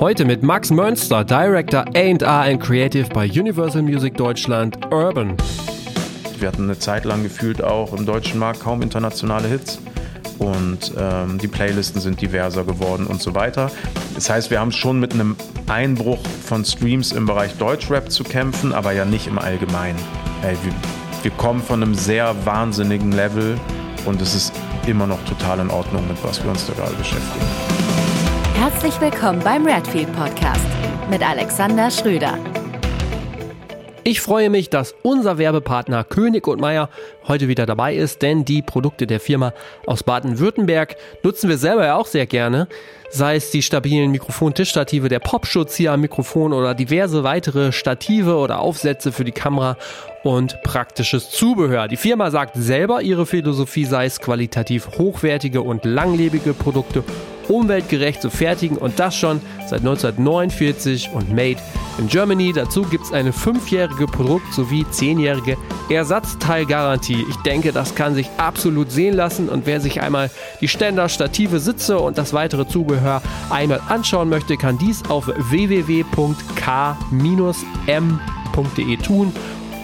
Heute mit Max Mönster, Director A&R and Creative bei Universal Music Deutschland Urban. Wir hatten eine Zeit lang gefühlt auch im deutschen Markt kaum internationale Hits und ähm, die Playlisten sind diverser geworden und so weiter. Das heißt, wir haben schon mit einem Einbruch von Streams im Bereich Deutschrap zu kämpfen, aber ja nicht im Allgemeinen. Ey, wir, wir kommen von einem sehr wahnsinnigen Level und es ist immer noch total in Ordnung, mit was wir uns da gerade beschäftigen. Herzlich willkommen beim Redfield Podcast mit Alexander Schröder. Ich freue mich, dass unser Werbepartner König und Meier heute wieder dabei ist, denn die Produkte der Firma aus Baden-Württemberg nutzen wir selber ja auch sehr gerne. Sei es die stabilen Mikrofon-Tischstative, der Popschutz hier am Mikrofon oder diverse weitere Stative oder Aufsätze für die Kamera und praktisches Zubehör. Die Firma sagt selber, ihre Philosophie sei es, qualitativ hochwertige und langlebige Produkte umweltgerecht zu fertigen und das schon seit 1949 und made in Germany. Dazu gibt es eine fünfjährige Produkt- sowie zehnjährige Ersatzteilgarantie. Ich denke, das kann sich absolut sehen lassen und wer sich einmal die Ständer, Stative, Sitze und das weitere Zubehör einmal anschauen möchte, kann dies auf www.k-m.de tun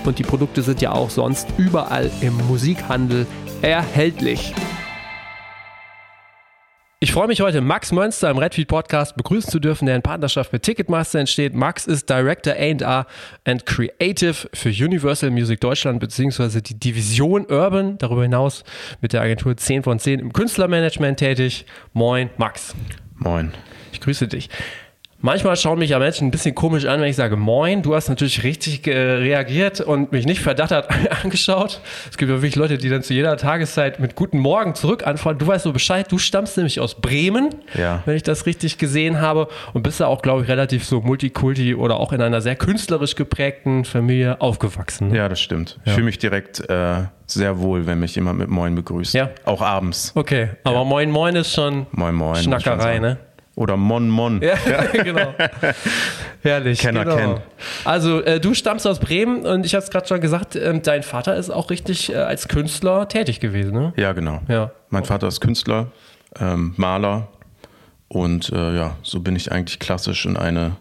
und die Produkte sind ja auch sonst überall im Musikhandel erhältlich. Ich freue mich heute, Max Mönster im Redfield Podcast begrüßen zu dürfen, der in Partnerschaft mit Ticketmaster entsteht. Max ist Director A&R and Creative für Universal Music Deutschland bzw. die Division Urban. Darüber hinaus mit der Agentur 10 von 10 im Künstlermanagement tätig. Moin, Max. Moin. Ich grüße dich. Manchmal schauen mich ja Menschen ein bisschen komisch an, wenn ich sage Moin. Du hast natürlich richtig äh, reagiert und mich nicht verdattert angeschaut. Es gibt ja wirklich Leute, die dann zu jeder Tageszeit mit Guten Morgen zurück antworten. Du weißt so Bescheid. Du stammst nämlich aus Bremen, Ja. wenn ich das richtig gesehen habe. Und bist da auch, glaube ich, relativ so Multikulti oder auch in einer sehr künstlerisch geprägten Familie aufgewachsen. ne? Ja, das stimmt. Ich fühle mich direkt äh, sehr wohl, wenn mich jemand mit Moin begrüßt. Ja. Auch abends. Okay, aber Moin Moin ist schon Moin Moin. Schnackerei, ne? Oder Mon Mon. Ja, genau. Herrlich. Kenner genau. kennt. Also, äh, du stammst aus Bremen und ich habe es gerade schon gesagt, ähm, dein Vater ist auch richtig äh, als Künstler tätig gewesen, ne? Ja, genau. Ja. Mein Vater ist Künstler, ähm, Maler und äh, ja, so bin ich eigentlich klassisch in eine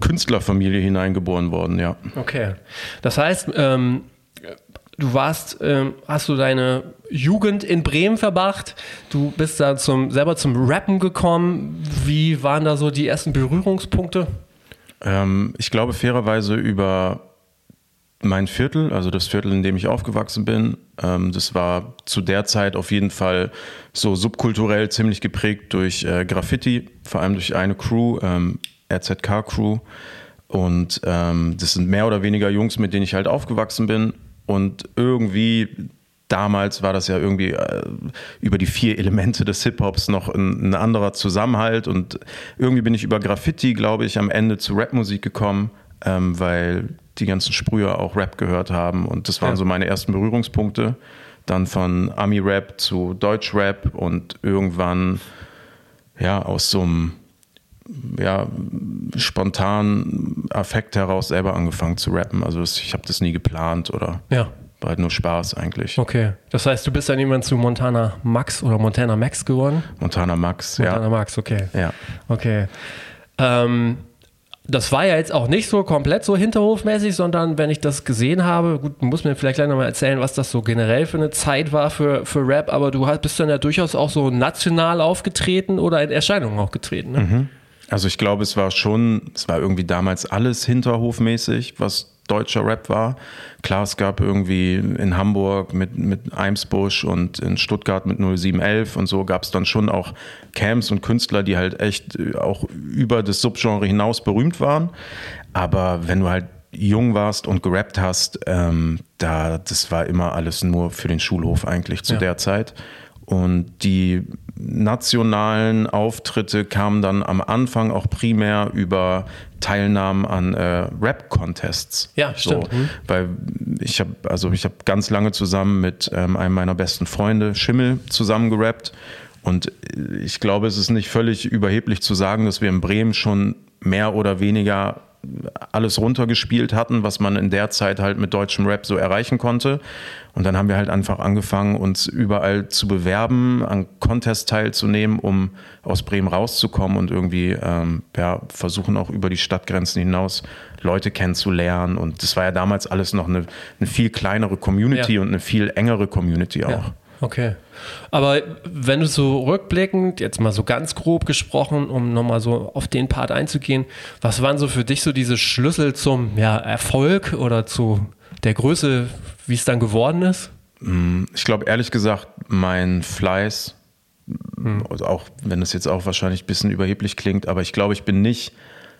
Künstlerfamilie hineingeboren worden, ja. Okay. Das heißt, ähm, du warst, ähm, hast du deine Jugend in Bremen verbracht, du bist da zum, selber zum Rappen gekommen. Wie waren da so die ersten Berührungspunkte? Ähm, ich glaube fairerweise über mein Viertel, also das Viertel, in dem ich aufgewachsen bin. Ähm, das war zu der Zeit auf jeden Fall so subkulturell ziemlich geprägt durch äh, Graffiti, vor allem durch eine Crew, ähm, RZK-Crew. Und ähm, das sind mehr oder weniger Jungs, mit denen ich halt aufgewachsen bin. Und irgendwie, damals war das ja irgendwie äh, über die vier Elemente des Hip-Hops noch ein, ein anderer Zusammenhalt. Und irgendwie bin ich über Graffiti, glaube ich, am Ende zu Rapmusik gekommen, ähm, weil die ganzen Sprüher auch Rap gehört haben. Und das waren Ja. so meine ersten Berührungspunkte. Dann von Ami-Rap zu Deutsch-Rap und irgendwann ja aus so einem ja, spontanen Affekt heraus selber angefangen zu rappen. Also ich habe das nie geplant oder Ja. war halt nur Spaß eigentlich. Okay. Das heißt, du bist dann jemand zu Montana Max oder Montana Max geworden? Montana Max, Montana ja. Max, okay. ja. Okay. Ähm, das war ja jetzt auch nicht so komplett so hinterhofmäßig, sondern wenn ich das gesehen habe, gut, du musst mir vielleicht gleich nochmal erzählen, was das so generell für eine Zeit war für, für Rap, aber du hast- bist dann ja durchaus auch so national aufgetreten oder in Erscheinungen auch getreten. Ne? Also ich glaube, es war schon, es war irgendwie damals alles hinterhofmäßig, was deutscher Rap war. Klar, es gab irgendwie in Hamburg mit, mit Eimsbusch und in Stuttgart mit 0711 und so gab es dann schon auch Camps und Künstler, die halt echt äh, auch über das Subgenre hinaus berühmt waren. Aber wenn du halt jung warst und gerappt hast, ähm, da, das war immer alles nur für den Schulhof eigentlich zu Ja. der Zeit. Und die nationalen Auftritte kamen dann am Anfang auch primär über Teilnahmen an äh, Rap-Contests. Ja, stimmt. Mhm. Weil ich habe also ich habe ganz lange zusammen mit ähm, einem meiner besten Freunde Schimmel zusammen gerappt. Und ich glaube, es ist nicht völlig überheblich zu sagen, dass wir in Bremen schon mehr oder weniger alles runtergespielt hatten, was man in der Zeit halt mit deutschem Rap so erreichen konnte. Und dann haben wir halt einfach angefangen, uns überall zu bewerben, an Contests teilzunehmen, um aus Bremen rauszukommen und irgendwie ähm, ja, versuchen auch über die Stadtgrenzen hinaus Leute kennenzulernen. Und das war ja damals alles noch eine, eine viel kleinere Community ja. und eine viel engere Community auch. Ja. Okay. Aber wenn du so rückblickend, jetzt mal so ganz grob gesprochen, um nochmal so auf den Part einzugehen, was waren so für dich so diese Schlüssel zum ja, Erfolg oder zu der Größe, wie es dann geworden ist? Mm, ich glaube ehrlich gesagt, mein Fleiß, hm. also auch wenn das jetzt auch wahrscheinlich ein bisschen überheblich klingt, aber ich glaube, ich bin nicht,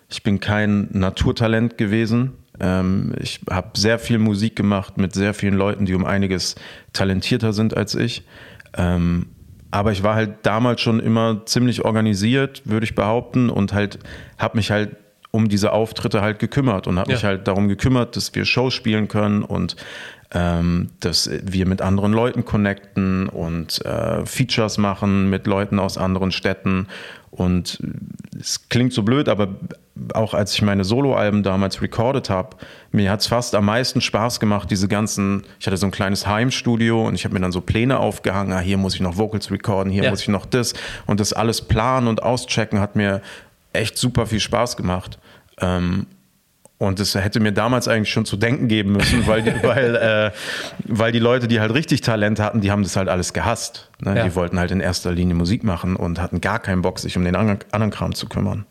ich bin kein Naturtalent gewesen. Ähm, ich habe sehr viel Musik gemacht mit sehr vielen Leuten, die um einiges talentierter sind als ich. Ähm, aber ich war halt damals schon immer ziemlich organisiert, würde ich behaupten, und halt habe mich halt um diese Auftritte halt gekümmert und habe ja. mich halt darum gekümmert, dass wir Shows spielen können und ähm, dass wir mit anderen Leuten connecten und äh, Features machen mit Leuten aus anderen Städten. Und es klingt so blöd, aber auch als ich meine Soloalben damals recorded habe, mir hat es fast am meisten Spaß gemacht, diese ganzen, ich hatte so ein kleines Heimstudio und ich habe mir dann so Pläne aufgehangen, ah, hier muss ich noch Vocals recorden, hier ja. muss ich noch das und das alles planen und auschecken hat mir echt super viel Spaß gemacht. Ähm, und das hätte mir damals eigentlich schon zu denken geben müssen, weil die, weil, äh, weil die Leute, die halt richtig Talent hatten, die haben das halt alles gehasst. Ne? Ja. Die wollten halt in erster Linie Musik machen und hatten gar keinen Bock, sich um den anderen Kram zu kümmern.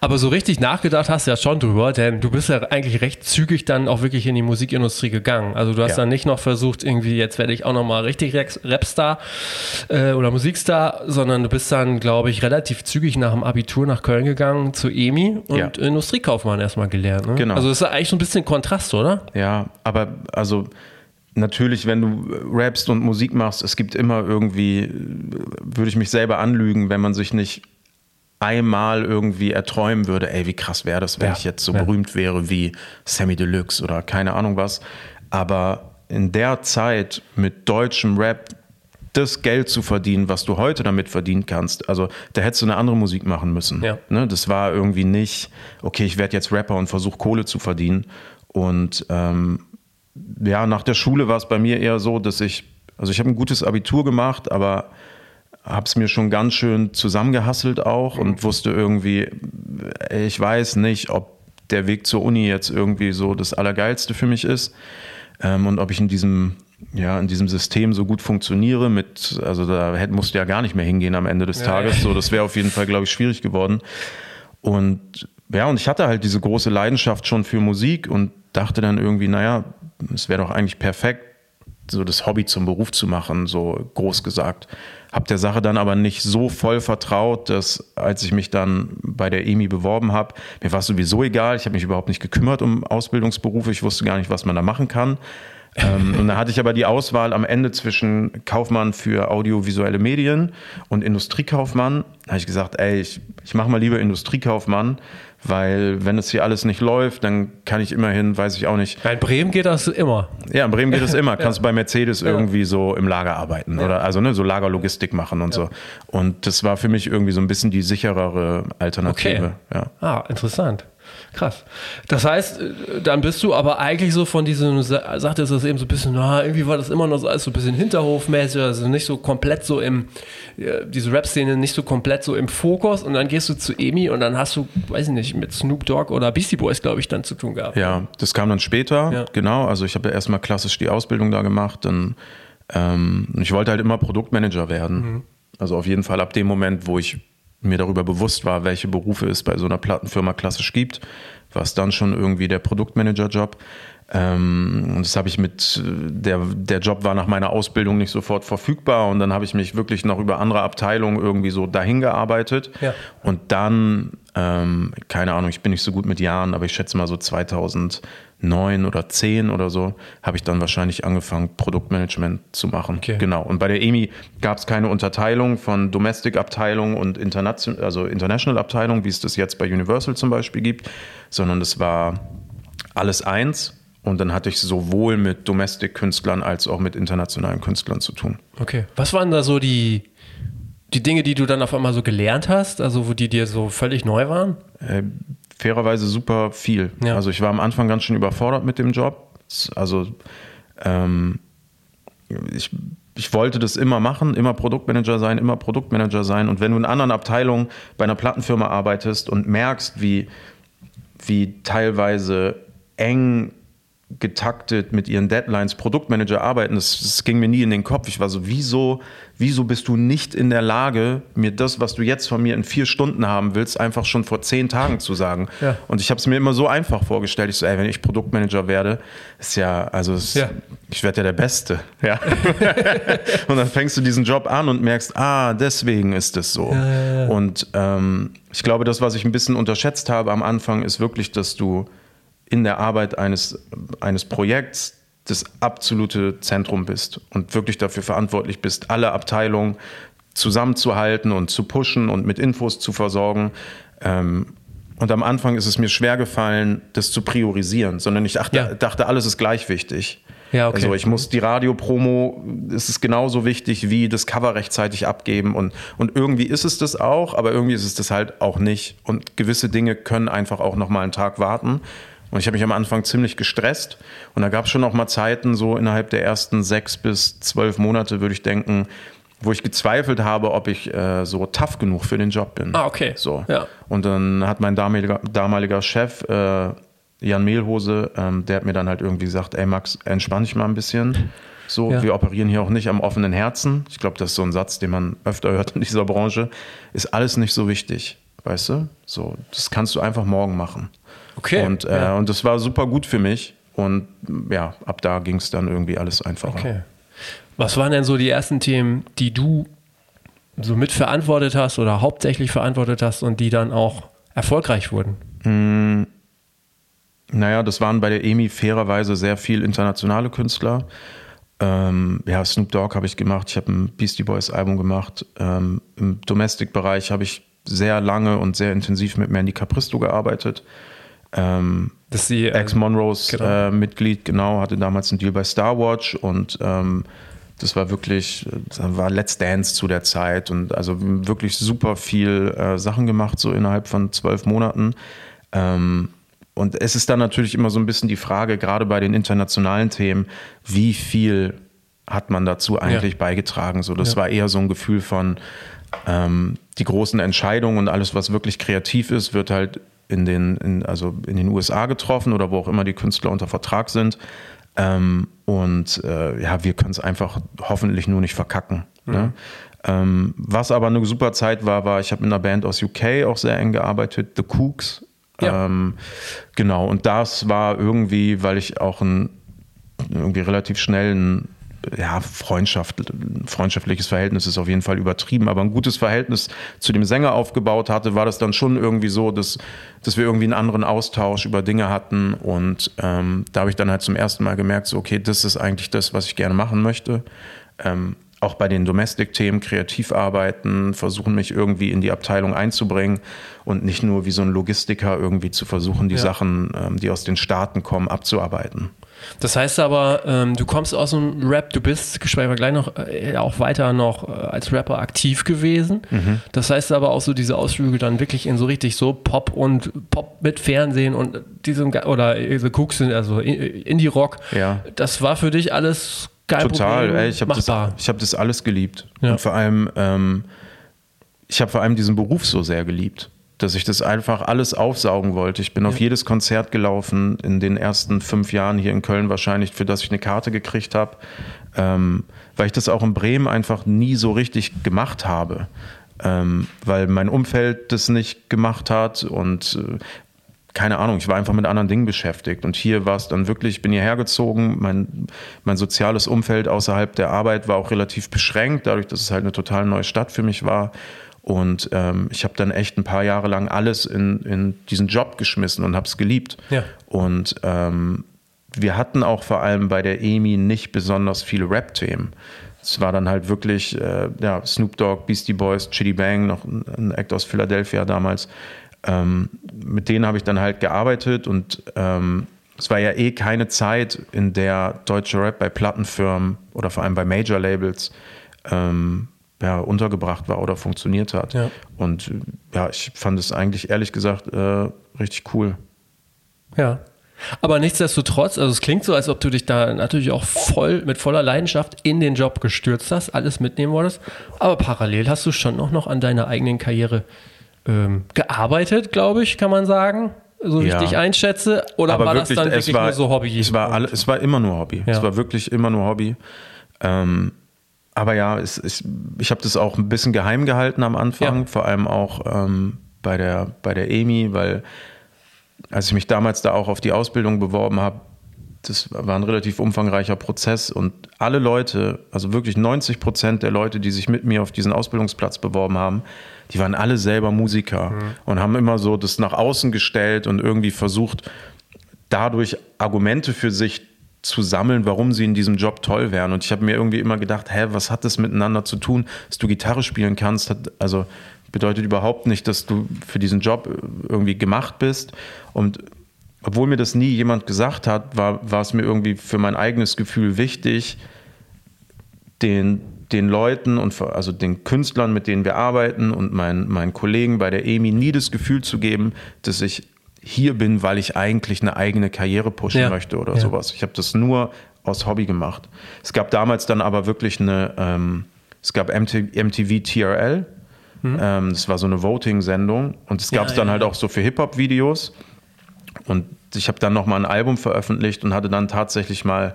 Aber so richtig nachgedacht hast du ja schon drüber, denn du bist ja eigentlich recht zügig dann auch wirklich in die Musikindustrie gegangen. Also du hast ja. dann nicht noch versucht, irgendwie, jetzt werde ich auch nochmal richtig Rapstar äh, oder Musikstar, sondern du bist dann, glaube ich, relativ zügig nach dem Abitur nach Köln gegangen zu EMI und ja. Industriekaufmann erstmal gelernt. Ne? Genau. Also das ist eigentlich so ein bisschen Kontrast, oder? Ja, aber also natürlich, wenn du rappst und Musik machst, es gibt immer irgendwie, würde ich mich selber anlügen, wenn man sich nicht einmal irgendwie erträumen würde, ey, wie krass wäre das, wenn ja, ich jetzt so ja. berühmt wäre wie Sammy Deluxe oder keine Ahnung was. Aber in der Zeit mit deutschem Rap das Geld zu verdienen, was du heute damit verdienen kannst. Also da hättest du eine andere Musik machen müssen. Ja. Ne? Das war irgendwie nicht, okay, ich werde jetzt Rapper und versuche Kohle zu verdienen. Und ähm, ja, nach der Schule war es bei mir eher so, dass ich, also ich habe ein gutes Abitur gemacht, aber habe es mir schon ganz schön zusammengehasselt auch und wusste irgendwie, ich weiß nicht, ob der Weg zur Uni jetzt irgendwie so das Allergeilste für mich ist ähm, und ob ich in diesem, ja, in diesem System so gut funktioniere mit, also da hätte, musste ja gar nicht mehr hingehen am Ende des ja. Tages, so das wäre auf jeden Fall, glaube ich, schwierig geworden und ja, und ich hatte halt diese große Leidenschaft schon für Musik und dachte dann irgendwie, naja, es wäre doch eigentlich perfekt, so das Hobby zum Beruf zu machen, so groß gesagt. Hab der Sache dann aber nicht so voll vertraut, dass als ich mich dann bei der EMI beworben habe, mir war es sowieso egal. Ich habe mich überhaupt nicht gekümmert um Ausbildungsberufe. Ich wusste gar nicht, was man da machen kann. ähm, und da hatte ich aber die Auswahl am Ende zwischen Kaufmann für audiovisuelle Medien und Industriekaufmann. Da habe ich gesagt, ey, ich, ich mache mal lieber Industriekaufmann, weil wenn es hier alles nicht läuft, dann kann ich immerhin, weiß ich auch nicht. In Bremen geht das immer. Ja, in Bremen geht das immer. Kannst du bei Mercedes ja. irgendwie so im Lager arbeiten oder also ne, so Lagerlogistik machen und ja. so. Und das war für mich irgendwie so ein bisschen die sicherere Alternative. Okay. Ah, interessant. Krass. Das heißt, äh, dann bist du aber eigentlich so von diesem, sagte es eben so ein bisschen, na, irgendwie war das immer noch so alles so ein bisschen hinterhofmäßig, also nicht so komplett so im, diese Rap-Szene nicht so komplett so im Fokus und dann gehst du zu Emi und dann hast du, weiß ich nicht, mit Snoop Dogg oder Beastie Boys, glaube ich, dann zu tun gehabt. Ja, das kam dann später, ja. genau. Also ich habe ja erstmal klassisch die Ausbildung da gemacht, dann ähm, ich wollte halt immer Produktmanager werden. Mhm. Also auf jeden Fall ab dem Moment, wo ich mir darüber bewusst war, welche Berufe es bei so einer Plattenfirma klassisch gibt, war es dann schon irgendwie der Produktmanager-Job. Ähm, und das habe ich mit, der, der Job war nach meiner Ausbildung nicht sofort verfügbar und dann habe ich mich wirklich noch über andere Abteilungen irgendwie so dahin gearbeitet. Ja. Und dann, ähm, keine Ahnung, ich bin nicht so gut mit Jahren, aber ich schätze mal so 2000 neun oder zehn oder so, habe ich dann wahrscheinlich angefangen, Produktmanagement zu machen. Okay. Genau. Und bei der EMI gab es keine Unterteilung von Domestic-Abteilung und Internation also International-Abteilung, wie es das jetzt bei Universal zum Beispiel gibt, sondern es war alles eins. Und dann hatte ich sowohl mit Domestic-Künstlern als auch mit internationalen Künstlern zu tun. Okay. Was waren da so die, die Dinge, die du dann auf einmal so gelernt hast, also wo die dir so völlig neu waren? Äh, fairerweise super viel. Ja. Also ich war am Anfang ganz schön überfordert mit dem Job. Also ähm, ich, ich wollte das immer machen, immer Produktmanager sein, immer Produktmanager sein. Und wenn du in anderen Abteilungen bei einer Plattenfirma arbeitest und merkst, wie, wie teilweise eng getaktet mit ihren Deadlines Produktmanager arbeiten, das, das, ging mir nie in den Kopf. Ich war so, wieso, wieso bist du nicht in der Lage, mir das, was du jetzt von mir in vier Stunden haben willst, einfach schon vor zehn Tagen zu sagen? Ja. Und ich habe es mir immer so einfach vorgestellt. Ich so, ey, wenn ich Produktmanager werde, ist ja, also es, Ja. ich werde ja der Beste. Ja. und dann fängst du diesen Job an und merkst, ah, deswegen ist es so. Und ähm, ich glaube, das, was ich ein bisschen unterschätzt habe am Anfang, ist wirklich, dass du in der Arbeit eines, eines Projekts das absolute Zentrum bist und wirklich dafür verantwortlich bist, alle Abteilungen zusammenzuhalten und zu pushen und mit Infos zu versorgen. Ähm, und am Anfang ist es mir schwer gefallen, das zu priorisieren, sondern ich dachte, Ja. dachte alles ist gleich wichtig. Ja, okay. Also ich muss die Radiopromo, es ist genauso wichtig wie das Cover rechtzeitig abgeben und, und irgendwie ist es das auch, aber irgendwie ist es das halt auch nicht. Und gewisse Dinge können einfach auch noch mal einen Tag warten. Und ich habe mich am Anfang ziemlich gestresst und da gab es schon noch mal Zeiten, so innerhalb der ersten sechs bis zwölf Monate, würde ich denken, wo ich gezweifelt habe, ob ich äh, so tough genug für den Job bin. Ah, okay. So. Ja. Und dann hat mein damaliger, damaliger Chef, äh, Jan Mehlhose, ähm, der hat mir dann halt irgendwie gesagt, ey Max, entspann dich mal ein bisschen. So, Ja. wir operieren hier auch nicht am offenen Herzen. Ich glaube, das ist so ein Satz, den man öfter hört in dieser Branche. Ist alles nicht so wichtig, weißt du? So, das kannst du einfach morgen machen. Okay, Und, äh, ja. und das war super gut für mich. Und ja, ab da ging es dann irgendwie alles einfacher. Okay. Was waren denn so die ersten Themen, die du so mitverantwortet hast oder hauptsächlich verantwortet hast und die dann auch erfolgreich wurden? Naja, das waren bei der EMI fairerweise sehr viel internationale Künstler. Ähm, ja, Snoop Dogg habe ich gemacht, ich habe ein Beastie Boys Album gemacht. Ähm, Im Domestic-Bereich habe ich sehr lange und sehr intensiv mit Mandy Capristo gearbeitet. Ähm, Das ist die, äh, Ex-Monroes genau. äh, Mitglied, genau, hatte damals einen Deal bei Star Watch und ähm, das war wirklich, das war Let's Dance zu der Zeit und also wirklich super viel äh, Sachen gemacht, so innerhalb von zwölf Monaten. Ähm, und es ist dann natürlich immer so ein bisschen die Frage, gerade bei den internationalen Themen, wie viel hat man dazu eigentlich Ja. beigetragen? So, das Ja. war eher so ein Gefühl von ähm, die großen Entscheidungen und alles, was wirklich kreativ ist, wird halt in den, in, also in den USA getroffen oder wo auch immer die Künstler unter Vertrag sind. Ähm, und äh, ja, wir können es einfach hoffentlich nur nicht verkacken. Ne? Ähm, was aber eine super Zeit war, war, ich habe mit einer Band aus UK auch sehr eng gearbeitet, The Cooks. Ja. Ähm, genau, und das war irgendwie, weil ich auch ein irgendwie relativ schnell ein ja, Freundschaft, freundschaftliches Verhältnis ist auf jeden Fall übertrieben, aber ein gutes Verhältnis zu dem Sänger aufgebaut hatte, war das dann schon irgendwie so, dass, dass wir irgendwie einen anderen Austausch über Dinge hatten und ähm, da habe ich dann halt zum ersten Mal gemerkt, so okay, das ist eigentlich das, was ich gerne machen möchte. Ähm, auch bei den Domestic-Themen kreativ arbeiten, versuchen mich irgendwie in die Abteilung einzubringen und nicht nur wie so ein Logistiker irgendwie zu versuchen, die Ja. Sachen, ähm, die aus den Staaten kommen, abzuarbeiten. Das heißt aber, ähm, du kommst aus dem Rap, du bist, sprechen wir gleich noch, äh, auch weiter noch äh, als Rapper aktiv gewesen. Mhm. Das heißt aber auch so diese Ausflüge dann wirklich in so richtig so Pop und Pop mit Fernsehen und diesem, oder diese Cooks also I- Indie-Rock. Ja. Das war für dich alles geil Total, Problem, ey, ich habe das, ich hab das alles geliebt. Ja. Und vor allem, ähm, ich habe vor allem diesen Beruf so sehr geliebt, dass ich das einfach alles aufsaugen wollte. Ich bin auf jedes Konzert gelaufen, in den ersten fünf Jahren hier in Köln wahrscheinlich, für das ich eine Karte gekriegt habe, ähm, weil ich das auch in Bremen einfach nie so richtig gemacht habe. Ähm, weil mein Umfeld das nicht gemacht hat und äh, keine Ahnung, ich war einfach mit anderen Dingen beschäftigt. Und hier war es dann wirklich, ich bin hierher gezogen, mein, mein soziales Umfeld außerhalb der Arbeit war auch relativ beschränkt, dadurch, dass es halt eine total neue Stadt für mich war. Und ähm, ich habe dann echt ein paar Jahre lang alles in, in diesen Job geschmissen und habe es geliebt. Ja. Und ähm, wir hatten auch vor allem bei der EMI nicht besonders viele Rap-Themen. Es war dann halt wirklich äh, ja, Snoop Dogg, Beastie Boys, Chitty Bang, noch ein, ein Act aus Philadelphia damals. Ähm, mit denen habe ich dann halt gearbeitet und ähm, es war ja eh keine Zeit, in der deutsche Rap bei Plattenfirmen oder vor allem bei Major-Labels ähm, ja, untergebracht war oder funktioniert hat. Ja. Und ja, ich fand es eigentlich ehrlich gesagt äh, richtig cool. Ja. Aber nichtsdestotrotz, also es klingt so, als ob du dich da natürlich auch voll mit voller Leidenschaft in den Job gestürzt hast, alles mitnehmen wolltest. Aber parallel hast du schon auch noch an deiner eigenen Karriere ähm, gearbeitet, glaube ich, kann man sagen. So wie Ja. ich dich einschätze. Oder Aber war wirklich, das dann wirklich war, nur so Hobby? Es war, alle, es war immer nur Hobby. Ja. Es war wirklich immer nur Hobby. Ähm, aber ja, es, ich, ich habe das auch ein bisschen geheim gehalten am Anfang, Ja. vor allem auch ähm, bei, der, bei der EMI, weil als ich mich damals da auch auf die Ausbildung beworben habe, das war ein relativ umfangreicher Prozess und alle Leute, also wirklich 90 Prozent der Leute, die sich mit mir auf diesen Ausbildungsplatz beworben haben, die waren alle selber Musiker und haben immer so das nach außen gestellt und irgendwie versucht, dadurch Argumente für sich zu sammeln, warum sie in diesem Job toll wären. Und ich habe mir irgendwie immer gedacht, hä, was hat das miteinander zu tun, dass du Gitarre spielen kannst? Hat, also bedeutet überhaupt nicht, dass du für diesen Job irgendwie gemacht bist. Und obwohl mir das nie jemand gesagt hat, war, war es mir irgendwie für mein eigenes Gefühl wichtig, den, den Leuten und also den Künstlern, mit denen wir arbeiten und meinen, meinen Kollegen bei der EMI nie das Gefühl zu geben, dass ich hier bin, weil ich eigentlich eine eigene Karriere pushen Ja. möchte oder Ja. sowas. Ich habe das nur aus Hobby gemacht. Es gab damals dann aber wirklich eine, ähm, es gab MT, MTV TRL, ähm, das war so eine Voting-Sendung und es Mhm. Gab es dann ja, halt ja. auch so für Hip-Hop-Videos und ich habe dann nochmal ein Album veröffentlicht und hatte dann tatsächlich mal,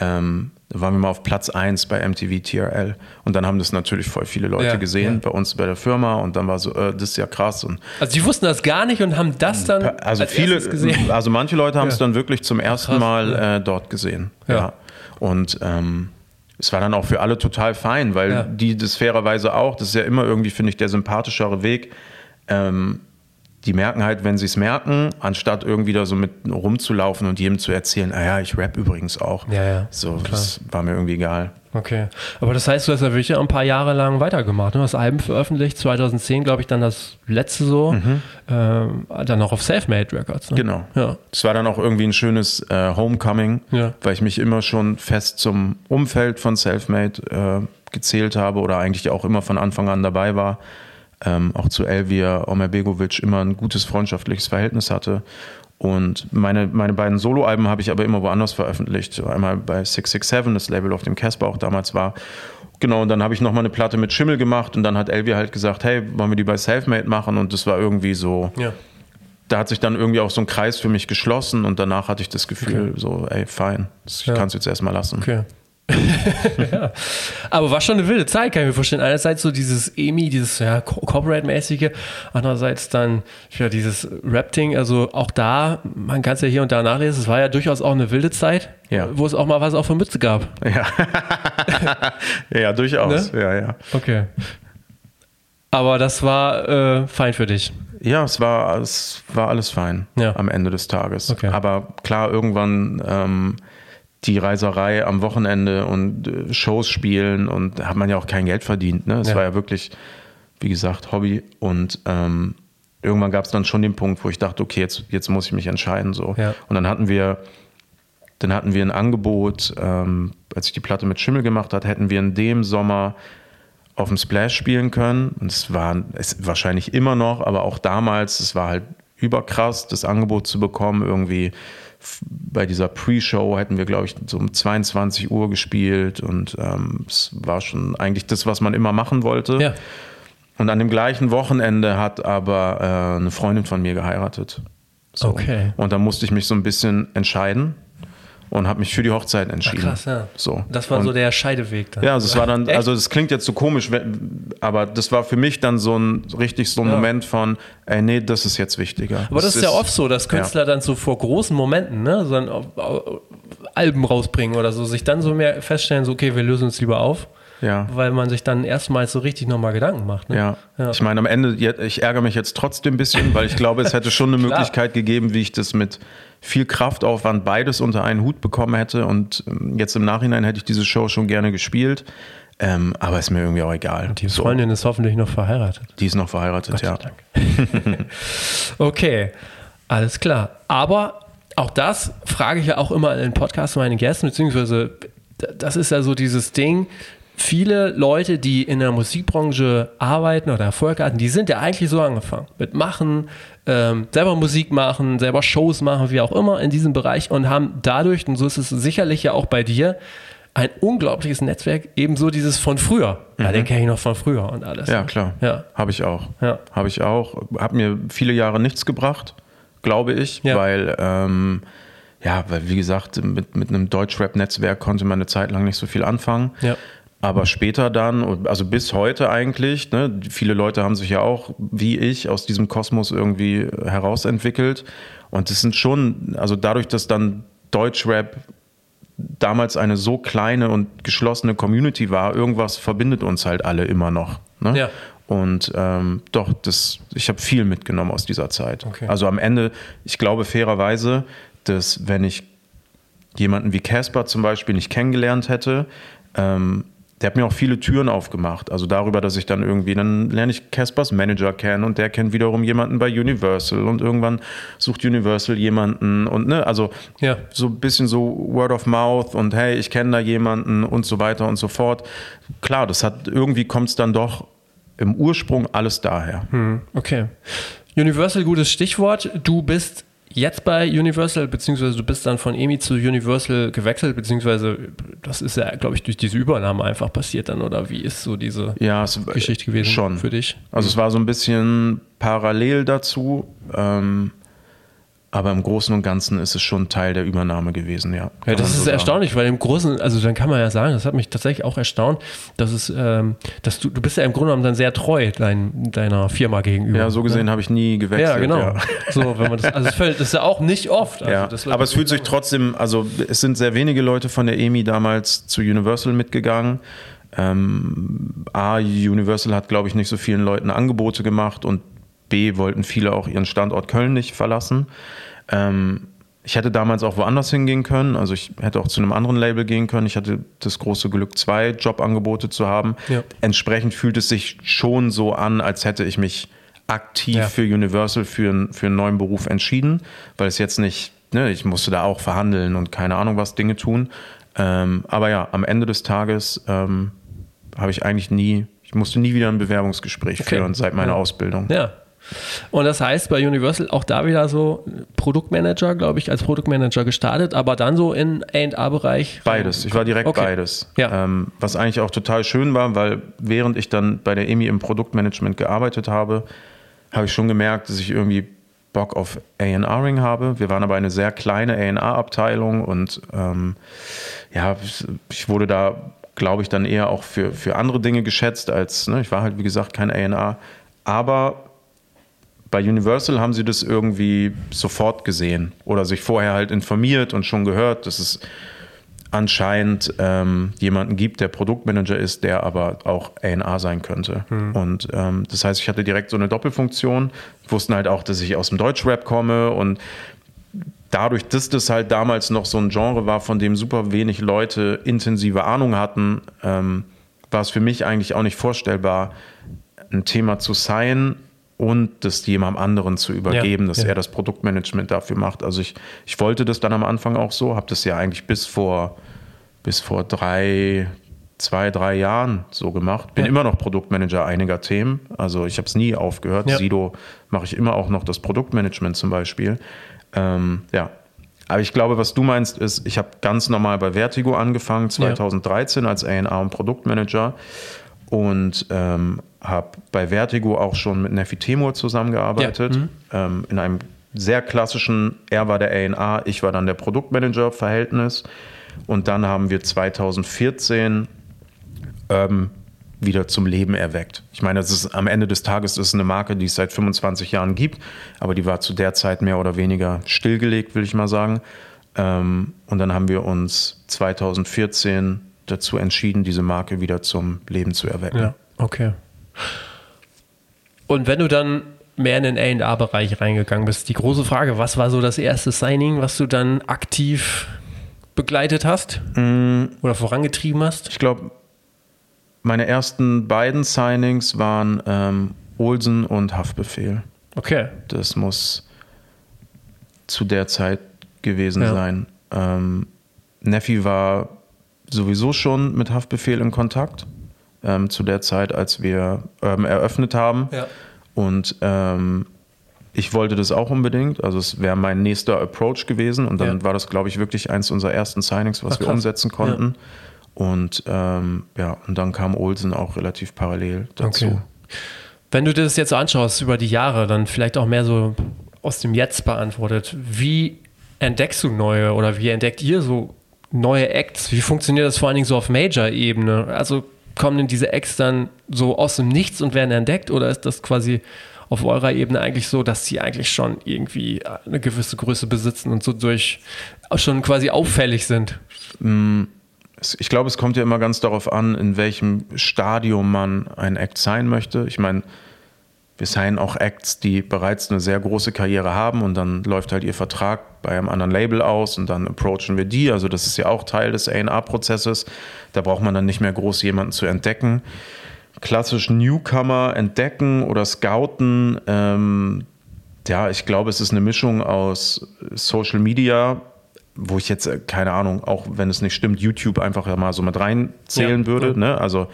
ähm, da waren wir mal auf Platz 1 bei MTV TRL. Und dann haben das natürlich voll viele Leute Ja, gesehen ja. bei uns bei der Firma und dann war so, äh, das ist ja krass. Und Also die wussten das gar nicht und haben das dann also als viele, gesehen. also manche Leute haben es Ja. dann wirklich zum ersten krass, Mal äh, dort gesehen. Ja. Und ähm, es war dann auch für alle total fein, weil die das fairerweise auch, das ist ja immer irgendwie, finde ich, der sympathischere Weg. Ähm, die merken halt, wenn sie es merken, anstatt irgendwie da so mit rumzulaufen und jedem zu erzählen, ah ja, ich rap übrigens auch. Ja, ja, So, klar. das war mir irgendwie egal. Okay. Aber das heißt, du hast ja wirklich ein paar Jahre lang weitergemacht. Du hast Alben veröffentlicht, 2010, glaube ich, dann das letzte so. Ähm, dann noch auf Selfmade Records. Ne? Mhm. Genau. Ja. Es war dann auch irgendwie ein schönes äh, Homecoming, Ja. weil ich mich immer schon fest zum Umfeld von Selfmade äh, gezählt habe oder eigentlich auch immer von Anfang an dabei war. Ähm, auch zu Elvia Omerbegovic immer ein gutes freundschaftliches Verhältnis hatte. Und meine, meine beiden Soloalben habe ich aber immer woanders veröffentlicht. Einmal bei 667, das Label, auf dem Casper auch damals war. Genau, und dann habe ich nochmal eine Platte mit Schimmel gemacht und dann hat Elvia halt gesagt, hey, wollen wir die bei Selfmade machen? Und das war irgendwie so, Ja. da hat sich dann irgendwie auch so ein Kreis für mich geschlossen und danach hatte ich das Gefühl, so, ey, fein, das Ja. kannst du jetzt erstmal lassen. Okay. Ja. Aber war schon eine wilde Zeit, kann ich mir vorstellen. Einerseits so dieses EMI, dieses ja, Co- Corporate-mäßige, andererseits dann ja, dieses Rap-Ding. Also auch da, man kann es ja hier und da nachlesen, es war ja durchaus auch eine wilde Zeit, Ja. wo es auch mal was auf der Mütze gab. Ja, ja durchaus. Ne? Ja, ja. Okay. Aber das war äh, fein für dich. Ja, es war, es war alles fein Ja. am Ende des Tages. Okay. Aber klar, irgendwann ähm, die Reiserei am Wochenende und äh, Shows spielen und hat man ja auch kein Geld verdient. Ne? Es Ja. war ja wirklich, wie gesagt, Hobby. Und ähm, irgendwann gab es dann schon den Punkt, wo ich dachte, okay, jetzt, jetzt muss ich mich entscheiden. So. Ja. Und dann hatten wir, dann hatten wir ein Angebot, ähm, als ich die Platte mit Schimmel gemacht hat, hätten wir in dem Sommer auf dem Splash spielen können. Und es war es wahrscheinlich immer noch, aber auch damals, es war halt überkrass, das Angebot zu bekommen. Irgendwie bei dieser Pre-Show hätten wir, glaube ich, so um 22 Uhr gespielt und ähm, es war schon eigentlich das, was man immer machen wollte. Ja. Und an dem gleichen Wochenende hat aber äh, eine Freundin von mir geheiratet. So. Okay. Und da musste ich mich so ein bisschen entscheiden und habe mich für die Hochzeit entschieden. Krass, ja. So. Das war und so der Scheideweg dann. ja, also es war dann, Echt? also das klingt jetzt so komisch, aber das war für mich dann so ein richtig so ein Ja. Moment von, ey, nee, das ist jetzt wichtiger. Aber das ist ja oft so, dass Künstler dann so vor großen Momenten, ne, so au- Alben rausbringen oder so, sich dann so mehr feststellen, so, okay, wir lösen uns lieber auf, Ja. weil man sich dann erstmals so richtig nochmal Gedanken macht. Ne? Ja. Ja. ich meine, am Ende, ich ärgere mich jetzt trotzdem ein bisschen, weil ich glaube, es hätte schon eine. Möglichkeit gegeben, wie ich das mit viel Kraftaufwand beides unter einen Hut bekommen hätte. Und ähm, jetzt im Nachhinein hätte ich diese Show schon gerne gespielt. Ähm, aber ist mir irgendwie auch egal. Die So. Freundin ist hoffentlich noch verheiratet. Die ist noch verheiratet, ja. Dank. okay, alles klar. Aber auch das frage ich ja auch immer in den Podcast meine Gästen, beziehungsweise das ist ja so dieses Ding, viele Leute, die in der Musikbranche arbeiten oder Erfolg hatten, die sind ja eigentlich so angefangen. Mit Machen, ähm, selber Musik machen, selber Shows machen, wie auch immer in diesem Bereich und haben dadurch, und so ist es sicherlich ja auch bei dir, ein unglaubliches Netzwerk, ebenso dieses von früher. Ja, den kenne ich noch von früher und alles. Ja, klar. Ja. Habe ich auch. Ja. Habe ich auch. Hat mir viele Jahre nichts gebracht, glaube ich, Ja. weil, ähm, ja, weil wie gesagt, mit, mit einem Deutschrap-Netzwerk konnte man eine Zeit lang nicht so viel anfangen. Ja. Aber später dann, also bis heute eigentlich, ne, viele Leute haben sich ja auch, wie ich, aus diesem Kosmos irgendwie herausentwickelt. Und das sind schon, also dadurch, dass dann Deutschrap damals eine so kleine und geschlossene Community war, irgendwas verbindet uns halt alle immer noch. Ne? Ja. Und ähm, doch, das, ich habe viel mitgenommen aus dieser Zeit. Okay. Also am Ende, ich glaube fairerweise, dass wenn ich jemanden wie Casper zum Beispiel nicht kennengelernt hätte, ähm, der hat mir auch viele Türen aufgemacht. Also darüber, dass ich dann irgendwie, dann lerne ich Caspers Manager kennen und der kennt wiederum jemanden bei Universal und irgendwann sucht Universal jemanden und ne, also Ja. so ein bisschen so Word of Mouth und hey, ich kenne da jemanden und so weiter und so fort. Klar, das hat irgendwie kommt es dann doch im Ursprung alles daher. Okay. Universal, gutes Stichwort. Du bist jetzt bei Universal, beziehungsweise du bist dann von EMI zu Universal gewechselt, beziehungsweise das ist ja, glaube ich, durch diese Übernahme einfach passiert dann, oder wie ist so diese Ja, es Geschichte gewesen schon. für dich? Also es war so ein bisschen parallel dazu, ähm, aber im Großen und Ganzen ist es schon Teil der Übernahme gewesen, ja. Ja, das ist so erstaunlich, weil im Großen, also dann kann man ja sagen, das hat mich tatsächlich auch erstaunt, dass es, ähm, dass du, du bist ja im Grunde genommen dann sehr treu dein, deiner Firma gegenüber. Ja, so gesehen habe ich nie gewechselt. Ja, genau. Ja. So, wenn man das, also das, ist ja auch nicht oft. Also Ja, aber es fühlt sich trotzdem, also es sind sehr wenige Leute von der EMI damals zu Universal mitgegangen. Ähm, A, Universal hat, glaube ich, nicht so vielen Leuten Angebote gemacht und B, wollten viele auch ihren Standort Köln nicht verlassen. Ähm, ich hätte damals auch woanders hingehen können, also ich hätte auch zu einem anderen Label gehen können. Ich hatte das große Glück, zwei Jobangebote zu haben. Ja. Entsprechend fühlt es sich schon so an, als hätte ich mich aktiv Ja. für Universal für, einen- für einen neuen Beruf entschieden, weil es jetzt nicht, ne, ich musste da auch verhandeln und keine Ahnung was Dinge tun. Ähm, aber ja, am Ende des Tages ähm, habe ich eigentlich nie, ich musste nie wieder ein Bewerbungsgespräch Okay. führen seit meiner Ja. Ausbildung. Ja. Und das heißt bei Universal auch da wieder so Produktmanager, glaube ich, als Produktmanager gestartet, aber dann so in A&A-Bereich. Beides. Ich war direkt Okay. beides. Ja. Ähm, was eigentlich auch total schön war, weil während ich dann bei der EMI im Produktmanagement gearbeitet habe, habe ich schon gemerkt, dass ich irgendwie Bock auf A&Ring habe. Wir waren aber eine sehr kleine A&R-Abteilung und ähm, ja, ich wurde da, glaube ich, dann eher auch für, für andere Dinge geschätzt als, ne, ich war halt, wie gesagt, kein A&R. Aber bei Universal haben sie das irgendwie sofort gesehen oder sich vorher halt informiert und schon gehört, dass es anscheinend ähm, jemanden gibt, der Produktmanager ist, der aber auch A&R sein könnte. Und ähm, das heißt, ich hatte direkt so eine Doppelfunktion. Wussten halt auch, dass ich aus dem Deutschrap komme und dadurch, dass das halt damals noch so ein Genre war, von dem super wenig Leute intensive Ahnung hatten, ähm, war es für mich eigentlich auch nicht vorstellbar, ein Thema zu sein und das jemandem anderen zu übergeben, dass ja. er das Produktmanagement dafür macht. Also ich, ich wollte das dann am Anfang auch so, habe das ja eigentlich bis vor, bis vor drei, zwei, drei Jahren so gemacht. Bin Ja. immer noch Produktmanager einiger Themen. Also ich habe es nie aufgehört. Ja. Sido mache ich immer auch noch das Produktmanagement zum Beispiel. Ähm, ja. Aber ich glaube, was du meinst, ist, ich habe ganz normal bei Vertigo angefangen, 2013 als A&R und Produktmanager und ähm, habe bei Vertigo auch schon mit Nefi Temur zusammengearbeitet. Ja, mhm. Ähm, in einem sehr klassischen, er war der A&R, ich war dann der Produktmanager-Verhältnis. Und dann haben wir 2014 ähm, wieder zum Leben erweckt. Ich meine, das ist am Ende des Tages ist eine Marke, die es seit 25 Jahren gibt, aber die war zu der Zeit mehr oder weniger stillgelegt, will ich mal sagen. Ähm, und dann haben wir uns 2014 dazu entschieden, diese Marke wieder zum Leben zu erwecken. Ja, okay. Und wenn du dann mehr in den A&A-Bereich reingegangen bist, die große Frage, was war so das erste Signing, was du dann aktiv begleitet hast oder vorangetrieben hast? Ich glaube, meine ersten beiden Signings waren ähm, Olsen und Haftbefehl. Okay. Das muss zu der Zeit gewesen Ja. sein. Ähm, Neffi war sowieso schon mit Haftbefehl in Kontakt. Ähm, zu der Zeit, als wir ähm, eröffnet haben. Ja. Und ähm, ich wollte das auch unbedingt. Also es wäre mein nächster Approach gewesen. Und dann Ja. war das, glaube ich, wirklich eins unserer ersten Signings, was Ach, wir krass. umsetzen konnten. Und ähm, ja, und dann kam Olsen auch relativ parallel dazu. Okay. Wenn du dir das jetzt so anschaust über die Jahre, dann vielleicht auch mehr so aus dem Jetzt beantwortet. Wie entdeckst du neue oder wie entdeckt ihr so neue Acts? Wie funktioniert das vor allen Dingen so auf Major-Ebene? Also kommen denn diese Acts dann so aus dem Nichts und werden entdeckt oder ist das quasi auf eurer Ebene eigentlich so, dass sie eigentlich schon irgendwie eine gewisse Größe besitzen und so durch schon quasi auffällig sind? Es- Ich glaube, es kommt ja immer ganz darauf an, in welchem Stadium man ein Act sein möchte. Ich meine, wir signen auch Acts, die bereits eine sehr große Karriere haben und dann läuft halt ihr Vertrag bei einem anderen Label aus und dann approachen wir die. Also das ist ja auch Teil des A&R-Prozesses. Da braucht man dann nicht mehr groß jemanden zu entdecken. Klassisch Newcomer entdecken oder scouten. Ähm, ja, ich glaube, es ist eine Mischung aus Social Media, wo ich jetzt, äh, keine Ahnung, auch wenn es nicht stimmt, YouTube einfach mal so mit reinzählen Ja, würde. ja. Ne? Also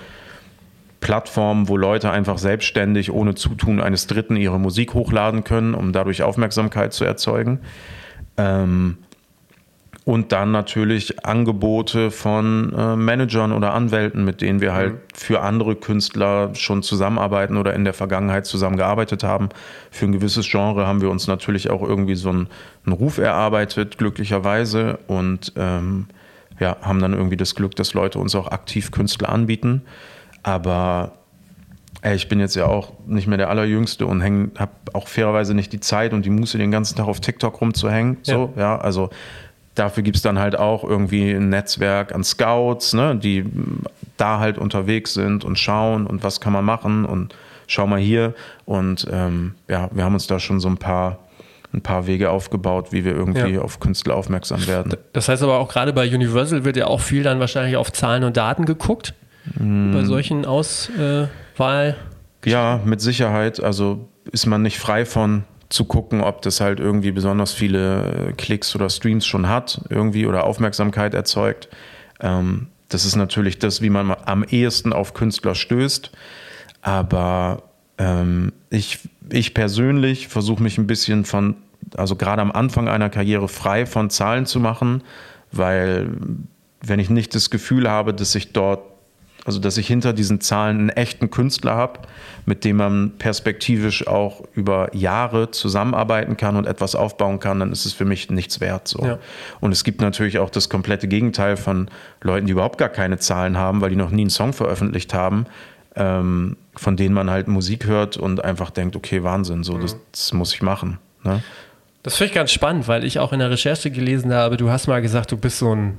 Plattformen, wo Leute einfach selbstständig ohne Zutun eines Dritten ihre Musik hochladen können, um dadurch Aufmerksamkeit zu erzeugen. Ähm, und dann natürlich Angebote von äh, Managern oder Anwälten, mit denen wir halt für andere Künstler schon zusammenarbeiten oder in der Vergangenheit zusammengearbeitet haben. Für ein gewisses Genre haben wir uns natürlich auch irgendwie so einen, einen Ruf erarbeitet, glücklicherweise. Und ähm, ja, haben dann irgendwie das Glück, dass Leute uns auch aktiv Künstler anbieten. Aber ey, ich bin jetzt ja auch nicht mehr der Allerjüngste und habe auch fairerweise nicht die Zeit und die Muße, den ganzen Tag auf TikTok rumzuhängen. So, ja, also dafür gibt es dann halt auch irgendwie ein Netzwerk an Scouts, ne, die da halt unterwegs sind und schauen und was kann man machen und schau mal hier. Und ähm, ja, wir haben uns da schon so ein paar, ein paar Wege aufgebaut, wie wir irgendwie Ja. auf Künstler aufmerksam werden. Das heißt aber auch gerade bei Universal wird ja auch viel dann wahrscheinlich auf Zahlen und Daten geguckt. Bei solchen Auswahl. Ja, mit Sicherheit. Also ist man nicht frei von zu gucken, ob das halt irgendwie besonders viele äh, Klicks oder Streams schon hat, irgendwie oder Aufmerksamkeit erzeugt. Ähm, das ist natürlich das, wie man am ehesten auf Künstler stößt. Aber ähm, ich, ich persönlich versuche mich ein bisschen von, also gerade am Anfang einer Karriere frei von Zahlen zu machen, weil wenn ich nicht das Gefühl habe, dass ich dort also, dass ich hinter diesen Zahlen einen echten Künstler habe, mit dem man perspektivisch auch über Jahre zusammenarbeiten kann und etwas aufbauen kann, dann ist es für mich nichts wert. So. Ja. Und es gibt natürlich auch das komplette Gegenteil von Leuten, die überhaupt gar keine Zahlen haben, weil die noch nie einen Song veröffentlicht haben, ähm, von denen man halt Musik hört und einfach denkt, okay, Wahnsinn, so, das, das muss ich machen. Ne? Das finde ich ganz spannend, weil ich auch in der Recherche gelesen habe, du hast mal gesagt, du bist so ein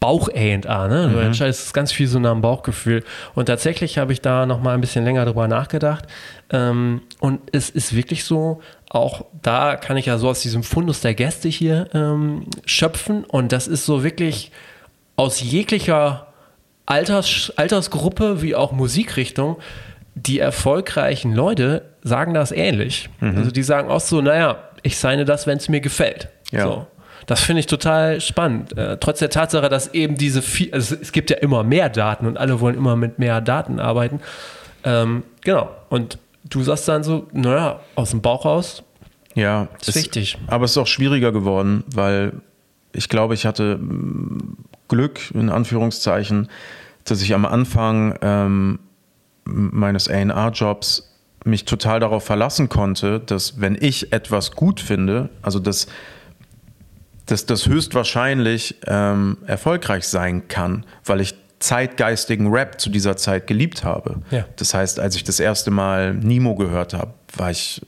Bauch-A&A, ne? Du entscheidest ganz viel so nach dem Bauchgefühl. Und tatsächlich habe ich da noch mal ein bisschen länger drüber nachgedacht. Ähm, und es ist wirklich so, auch da kann ich ja so aus diesem Fundus der Gäste hier ähm, schöpfen. Und das ist so wirklich aus jeglicher Alters, Altersgruppe wie auch Musikrichtung, die erfolgreichen Leute sagen das ähnlich. Also die sagen auch so, naja, ich signe das, wenn es mir gefällt. Ja. So. Das finde ich total spannend. Äh, trotz der Tatsache, dass eben diese viel, also es gibt ja immer mehr Daten und alle wollen immer mit mehr Daten arbeiten. Ähm, genau. Und du sagst dann so, naja, aus dem Bauch raus, Ja, ist wichtig. Aber es ist auch schwieriger geworden, weil ich glaube, ich hatte mm, Glück, in Anführungszeichen, dass ich am Anfang ähm, meines A&R-Jobs mich total darauf verlassen konnte, dass wenn ich etwas gut finde, also dass, dass das höchstwahrscheinlich ähm, erfolgreich sein kann, weil ich zeitgeistigen Rap zu dieser Zeit geliebt habe. Ja. Das heißt, als ich das erste Mal Nemo gehört habe, war ich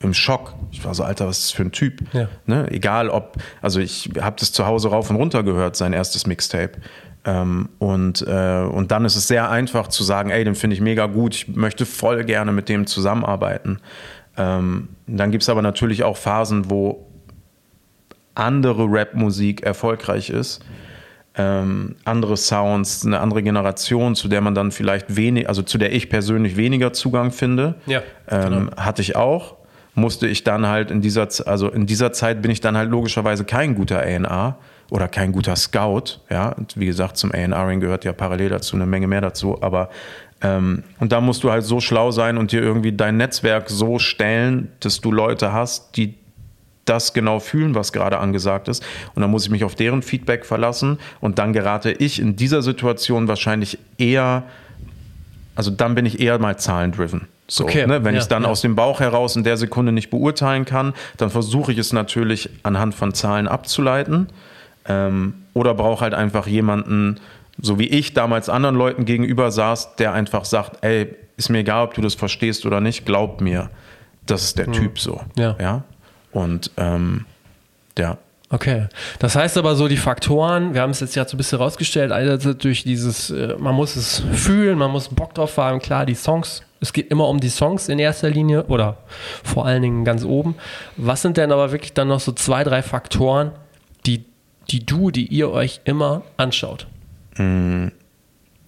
im Schock. Ich war so, Alter, was ist das für ein Typ? Ja. Ne? Egal ob, also ich habe das zu Hause rauf und runter gehört, sein erstes Mixtape. Ähm, und, äh, und dann ist es sehr einfach zu sagen, ey, den finde ich mega gut, ich möchte voll gerne mit dem zusammenarbeiten. Ähm, dann gibt es aber natürlich auch Phasen, wo andere Rap-Musik erfolgreich ist. Ähm, andere Sounds, eine andere Generation, zu der man dann vielleicht wenig, also zu der ich persönlich weniger Zugang finde. Ja, ähm, hatte ich auch. Musste ich dann halt in dieser, also in dieser Zeit bin ich dann halt logischerweise kein guter A&R oder kein guter Scout. Ja, und wie gesagt, zum A&Ring gehört ja parallel dazu eine Menge mehr dazu. Aber ähm, und da musst du halt so schlau sein und dir irgendwie dein Netzwerk so stellen, dass du Leute hast, die das genau fühlen, was gerade angesagt ist. Und dann muss ich mich auf deren Feedback verlassen. Und dann gerate ich in dieser Situation wahrscheinlich eher, also dann bin ich eher mal zahlendriven. So, Okay, ne? Wenn ja, ich es dann ja. aus dem Bauch heraus in der Sekunde nicht beurteilen kann, dann versuche ich es natürlich anhand von Zahlen abzuleiten. Ähm, oder brauche halt einfach jemanden, so wie ich damals anderen Leuten gegenüber saß, der einfach sagt, ey, ist mir egal, ob du das verstehst oder nicht, glaub mir, das ist der Typ so. Ja. ja? Und ähm, ja. Okay. Das heißt aber so, die Faktoren, wir haben es jetzt ja so ein bisschen rausgestellt, einerseits durch dieses, äh, man muss es fühlen, man muss Bock drauf haben, klar, die Songs, es geht immer um die Songs in erster Linie oder vor allen Dingen ganz oben. Was sind denn aber wirklich dann noch so zwei, drei Faktoren, die, die du, die ihr euch immer anschaut?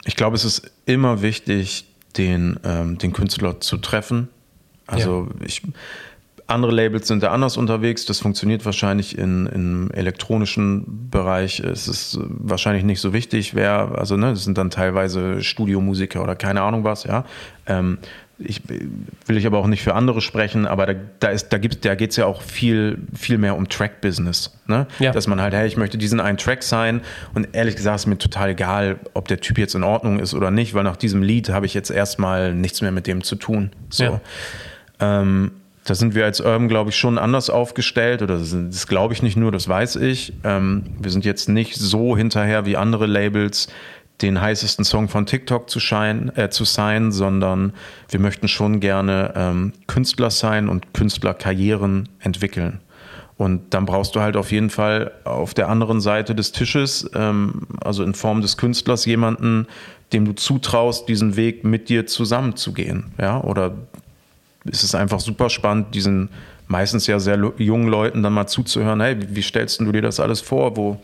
Ich glaube, es ist immer wichtig, den, ähm, den Künstler zu treffen. Also ich, andere Labels sind da anders unterwegs. Das funktioniert wahrscheinlich in, im elektronischen Bereich. Es ist wahrscheinlich nicht so wichtig, wer, also ne, das sind dann teilweise Studiomusiker oder keine Ahnung was, ja. Ähm, ich will ich aber auch nicht für andere sprechen, aber da, da ist, da gibt's, da geht's ja auch viel, viel mehr um Track-Business. Ne? Ja. Dass man halt, hey, ich möchte diesen einen Track sein und ehrlich gesagt ist mir total egal, ob der Typ jetzt in Ordnung ist oder nicht, weil nach diesem Lied habe ich jetzt erstmal nichts mehr mit dem zu tun. So. Ja. Ähm, da sind wir als Urban, glaube ich, schon anders aufgestellt. Oder das, das glaube ich nicht nur, das weiß ich. Ähm, wir sind jetzt nicht so hinterher wie andere Labels, den heißesten Song von TikTok zu, schein, äh, zu sein, sondern wir möchten schon gerne ähm, Künstler sein und Künstlerkarrieren entwickeln. Und dann brauchst du halt auf jeden Fall auf der anderen Seite des Tisches, ähm, also in Form des Künstlers, jemanden, dem du zutraust, diesen Weg mit dir zusammenzugehen. Ja, oder ist es einfach super spannend, diesen meistens ja sehr jungen Leuten dann mal zuzuhören, hey, wie, stellst du dir das alles vor? Wo,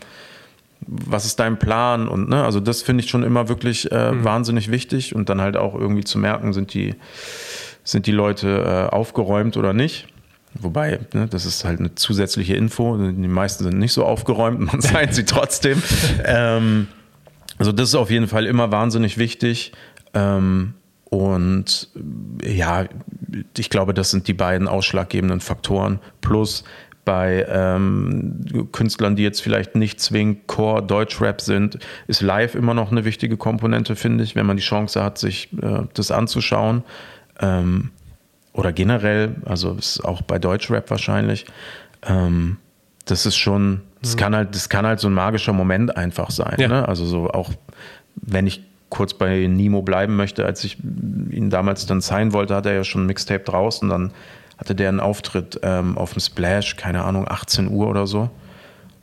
was ist dein Plan? Und ne, also das finde ich schon immer wirklich äh, wahnsinnig wichtig und dann halt auch irgendwie zu merken, sind die, sind die Leute äh, aufgeräumt oder nicht. Wobei, ne, das ist halt eine zusätzliche Info. Die meisten sind nicht so aufgeräumt, man zeigt sie trotzdem. ähm, also das ist auf jeden Fall immer wahnsinnig wichtig. Ähm, und ja, ich glaube, das sind die beiden ausschlaggebenden Faktoren. Plus bei ähm, Künstlern, die jetzt vielleicht nicht zwingend Core Deutschrap sind, ist Live immer noch eine wichtige Komponente, finde ich, wenn man die Chance hat, sich äh, das anzuschauen. Ähm, oder generell, also ist auch bei Deutschrap wahrscheinlich. Ähm, das ist schon, das kann halt, das kann halt so ein magischer Moment einfach sein. Ja. Ne? Also so auch, wenn ich kurz bei Nemo bleiben möchte, als ich ihn damals dann sein wollte, hat er ja schon ein Mixtape draußen, dann hatte der einen Auftritt ähm, auf dem Splash, keine Ahnung, 18 Uhr oder so.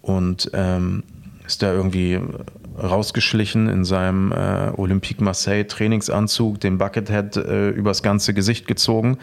Und ähm, ist da irgendwie rausgeschlichen in seinem äh, Olympique Marseille Trainingsanzug, den Buckethead äh, übers ganze Gesicht gezogen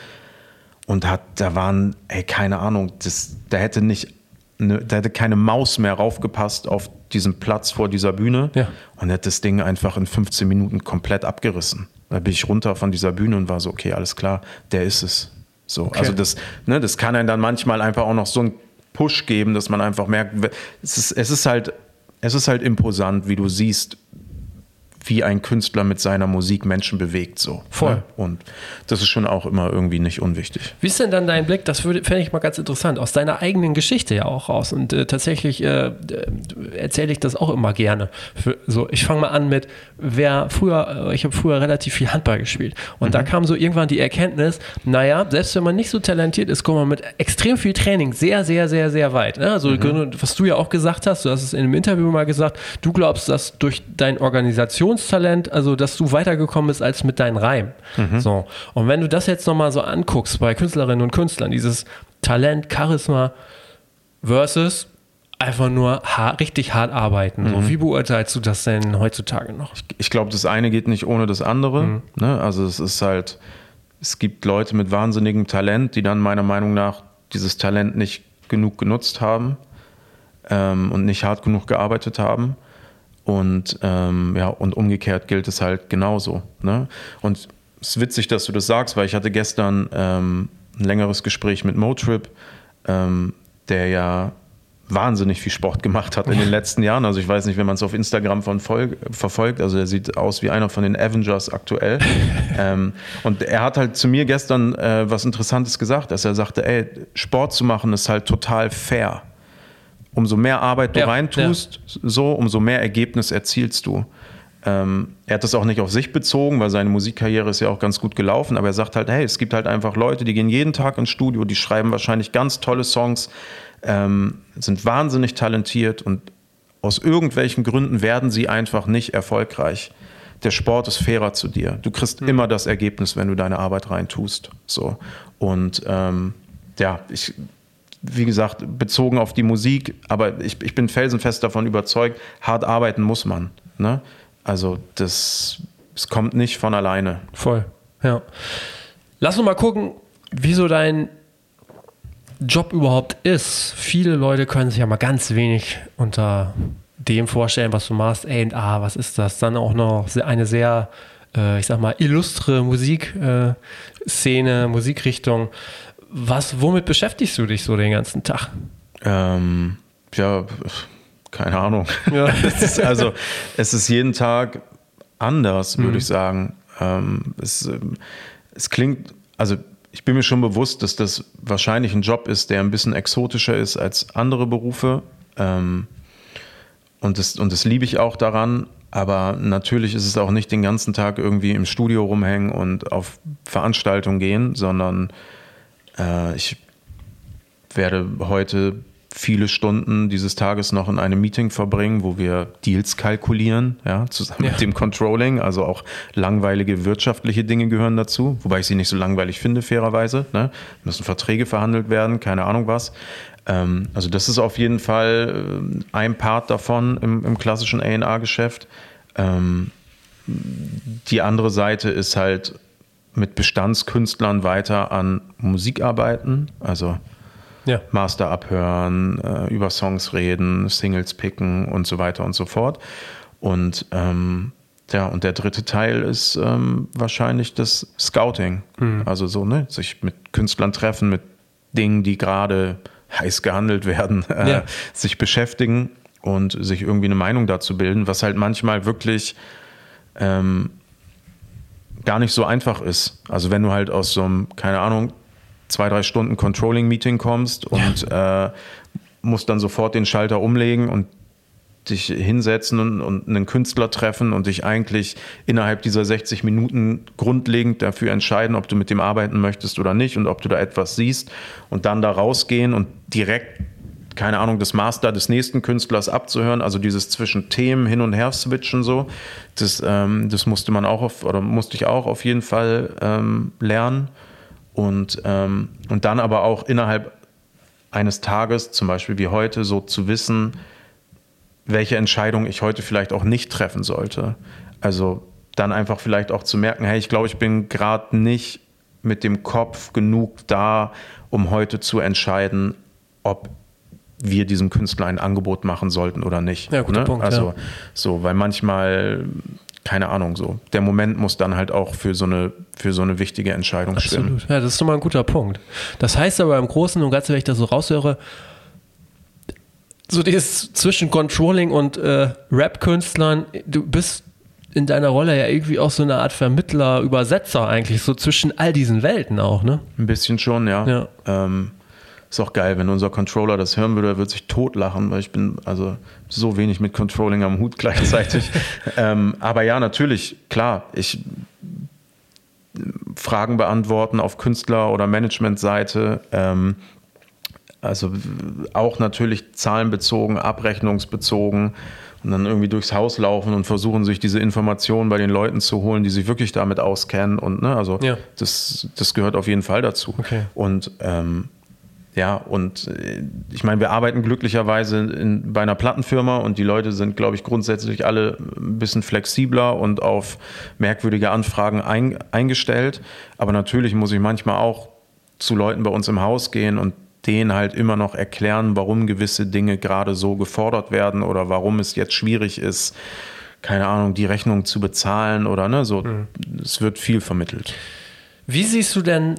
und hat, da waren, ey, keine Ahnung, das, da hätte nicht, ne, da hätte keine Maus mehr raufgepasst auf diesem Platz vor dieser Bühne Ja. und hätte das Ding einfach in 15 Minuten komplett abgerissen. Da bin ich runter von dieser Bühne und war so, okay, alles klar, der ist es. So, also das, ne, das kann einem dann manchmal einfach auch noch so einen Push geben, dass man einfach merkt, es ist, es ist halt, es ist halt imposant, wie du siehst, wie ein Künstler mit seiner Musik Menschen bewegt, so. Voll. Ne? Und das ist schon auch immer irgendwie nicht unwichtig. Wie ist denn dann dein Blick, das fände ich mal ganz interessant, aus deiner eigenen Geschichte ja auch raus. Und äh, tatsächlich äh, äh, erzähle ich das auch immer gerne. Für, so, ich fange mal an mit, wer früher, äh, ich habe früher relativ viel Handball gespielt. Und da kam so irgendwann die Erkenntnis, naja, selbst wenn man nicht so talentiert ist, kommt man mit extrem viel Training sehr, sehr, sehr, sehr weit. Ne? Also, was du ja auch gesagt hast, du hast es in einem Interview mal gesagt, du glaubst, dass durch dein Organisationstalent, also dass du weitergekommen bist als mit deinen Reimen. So. Und wenn du das jetzt nochmal so anguckst bei Künstlerinnen und Künstlern, dieses Talent, Charisma versus einfach nur hart, richtig hart arbeiten. So, wie beurteilst du das denn heutzutage noch? ich glaube, das eine geht nicht ohne das andere. Mhm. Ne? Also es ist halt, es gibt Leute mit wahnsinnigem Talent, die dann meiner Meinung nach dieses Talent nicht genug genutzt haben ähm, und nicht hart genug gearbeitet haben. Und ähm, ja, und umgekehrt gilt es halt genauso. Ne? Und es ist witzig, dass du das sagst, weil ich hatte gestern ähm, ein längeres Gespräch mit Motrip, ähm, der ja wahnsinnig viel Sport gemacht hat in den letzten Jahren. Also ich weiß nicht, wenn man es auf Instagram von Volk, verfolgt, also er sieht aus wie einer von den Avengers aktuell. ähm, und er hat halt zu mir gestern äh, was Interessantes gesagt, dass er sagte, ey, Sport zu machen ist halt total fair. Umso mehr Arbeit du ja, reintust, ja. so, umso mehr Ergebnis erzielst du. Ähm, er hat das auch nicht auf sich bezogen, weil seine Musikkarriere ist ja auch ganz gut gelaufen, aber er sagt halt, hey, es gibt halt einfach Leute, die gehen jeden Tag ins Studio, die schreiben wahrscheinlich ganz tolle Songs, ähm, sind wahnsinnig talentiert und aus irgendwelchen Gründen werden sie einfach nicht erfolgreich. Der Sport ist fairer zu dir. Du kriegst mhm. immer das Ergebnis, wenn du deine Arbeit reintust. So. Und ähm, ja, ich, wie gesagt, bezogen auf die Musik, aber ich, ich bin felsenfest davon überzeugt, hart arbeiten muss man. Ne? Also das, es kommt nicht von alleine. Voll, ja. Lass uns mal gucken, wieso dein Job überhaupt ist. Viele Leute können sich ja mal ganz wenig unter dem vorstellen, was du machst. A&A, was ist das? Dann auch noch eine sehr, äh, ich sag mal, illustre Musikszene, äh, Musikrichtung. Was, womit beschäftigst du dich so den ganzen Tag? Ähm, ja, keine Ahnung. Ja. es ist also es ist jeden Tag anders, würde mhm. ich sagen. Ähm, es, ähm, es klingt, also ich bin mir schon bewusst, dass das wahrscheinlich ein Job ist, der ein bisschen exotischer ist als andere Berufe. Ähm, und, das, und das liebe ich auch daran. Aber natürlich ist es auch nicht den ganzen Tag irgendwie im Studio rumhängen und auf Veranstaltungen gehen, sondern äh, ich werde heute viele Stunden dieses Tages noch in einem Meeting verbringen, wo wir Deals kalkulieren, ja, zusammen ja. mit dem Controlling. Also auch langweilige wirtschaftliche Dinge gehören dazu, wobei ich sie nicht so langweilig finde, fairerweise. Ne? Müssen Verträge verhandelt werden, keine Ahnung was. Ähm, also das ist auf jeden Fall äh, ein Part davon im, im klassischen A&R-Geschäft. Ähm, die andere Seite ist halt mit Bestandskünstlern weiter an Musik arbeiten, also ja. Master abhören, äh, über Songs reden, Singles picken und so weiter und so fort. Und ähm, ja, und der dritte Teil ist ähm, wahrscheinlich das Scouting. Mhm. Also so, ne, sich mit Künstlern treffen, mit Dingen, die gerade heiß gehandelt werden, äh, ja. sich beschäftigen und sich irgendwie eine Meinung dazu bilden, was halt manchmal wirklich ähm, gar nicht so einfach ist. Also wenn du halt aus so einem, keine Ahnung, zwei, drei Stunden Controlling-Meeting kommst und ja. äh, musst dann sofort den Schalter umlegen und dich hinsetzen und, und, einen Künstler treffen und dich eigentlich innerhalb dieser 60 Minuten grundlegend dafür entscheiden, ob du mit dem arbeiten möchtest oder nicht und ob du da etwas siehst und dann da rausgehen und direkt keine Ahnung, das Master des nächsten Künstlers abzuhören, also dieses zwischen Themen hin und her switchen so, das, ähm, das musste man auch auf, oder musste ich auch auf jeden Fall ähm, lernen. Und, ähm, und dann aber auch innerhalb eines Tages, zum Beispiel wie heute, so zu wissen, welche Entscheidung ich heute vielleicht auch nicht treffen sollte. Also dann einfach vielleicht auch zu merken, hey, ich glaube, ich bin gerade nicht mit dem Kopf genug da, um heute zu entscheiden, ob wir diesem Künstler ein Angebot machen sollten oder nicht. Ja, guter ne? Punkt. Also ja. so, weil manchmal keine Ahnung, so. Der Moment muss dann halt auch für so eine, für so eine wichtige Entscheidung Absolut. stimmen. Ja, das ist nochmal ein guter Punkt. Das heißt aber im Großen und Ganzen, wenn ich das so raushöre, so dieses zwischen Controlling und äh, Rap-Künstlern, du bist in deiner Rolle ja irgendwie auch so eine Art Vermittler, Übersetzer eigentlich, so zwischen all diesen Welten auch, ne? Ein bisschen schon, ja. ja. Ähm, ist auch geil, wenn unser Controller das hören würde, er würde sich totlachen, weil ich bin also so wenig mit Controlling am Hut gleichzeitig. ähm, aber ja, natürlich, klar, ich Fragen beantworten auf Künstler- oder Managementseite. Ähm, also auch natürlich zahlenbezogen, abrechnungsbezogen und dann irgendwie durchs Haus laufen und versuchen, sich diese Informationen bei den Leuten zu holen, die sich wirklich damit auskennen. Und ne, also ja. das, das gehört auf jeden Fall dazu. Okay. Und ähm, ja, und äh, ich meine, wir arbeiten glücklicherweise in, bei einer Plattenfirma und die Leute sind, glaube ich, grundsätzlich alle ein bisschen flexibler und auf merkwürdige Anfragen ein, eingestellt. Aber natürlich muss ich manchmal auch zu Leuten bei uns im Haus gehen und denen halt immer noch erklären, warum gewisse Dinge gerade so gefordert werden oder warum es jetzt schwierig ist, keine Ahnung, die Rechnung zu bezahlen oder ne, so. Mhm. Es wird viel vermittelt. Wie siehst du denn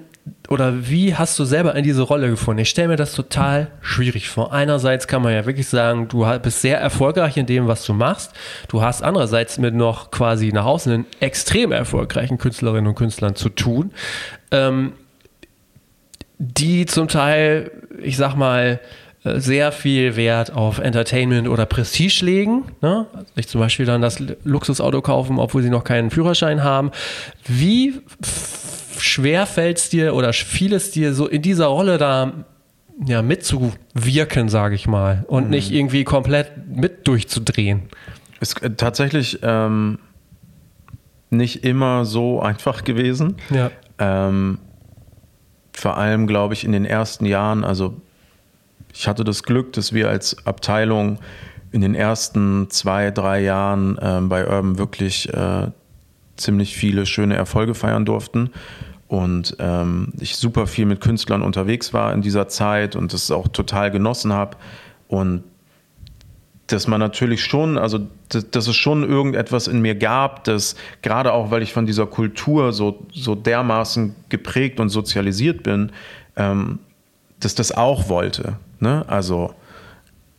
oder wie hast du selber in diese Rolle gefunden? Ich stelle mir das total schwierig vor. Einerseits kann man ja wirklich sagen, du bist sehr erfolgreich in dem, was du machst. Du hast andererseits mit noch quasi nach außen einen extrem erfolgreichen Künstlerinnen und Künstlern zu tun, ähm, die zum Teil, ich sag mal, äh, sehr viel Wert auf Entertainment oder Prestige legen. Ne? Sich zum Beispiel dann das Luxusauto kaufen, obwohl sie noch keinen Führerschein haben. Wie schwer fällt es dir oder fiel es dir so in dieser Rolle da ja, mitzuwirken, sage ich mal, und mhm. nicht irgendwie komplett mit durchzudrehen? Ist äh, tatsächlich ähm, nicht immer so einfach gewesen. Ja. Ähm, vor allem, glaube ich, in den ersten Jahren, also ich hatte das Glück, dass wir als Abteilung in den ersten zwei, drei Jahren äh, bei Urban wirklich äh, ziemlich viele schöne Erfolge feiern durften. Und ähm, ich super viel mit Künstlern unterwegs war in dieser Zeit und das auch total genossen habe. Und dass man natürlich schon, also dass, dass, es schon irgendetwas in mir gab, das gerade auch, weil ich von dieser Kultur so, so dermaßen geprägt und sozialisiert bin, ähm, dass das auch wollte. Ne? Also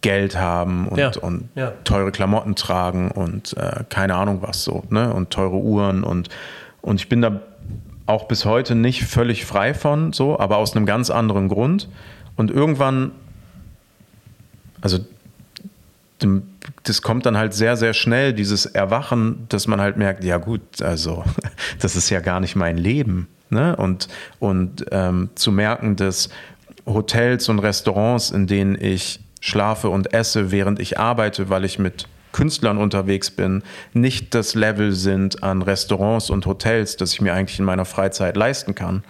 Geld haben und, ja. und ja. teure Klamotten tragen und äh, keine Ahnung was so, ne? Und teure Uhren und, und ich bin da auch bis heute nicht völlig frei von, so, aber aus einem ganz anderen Grund. Und irgendwann, also das kommt dann halt sehr, sehr schnell, dieses Erwachen, dass man halt merkt, ja gut, also das ist ja gar nicht mein Leben. Ne? Und, und ähm, zu merken, dass Hotels und Restaurants, in denen ich schlafe und esse, während ich arbeite, weil ich mit Künstlern unterwegs bin, nicht das Level sind an Restaurants und Hotels, das ich mir eigentlich in meiner Freizeit leisten kann.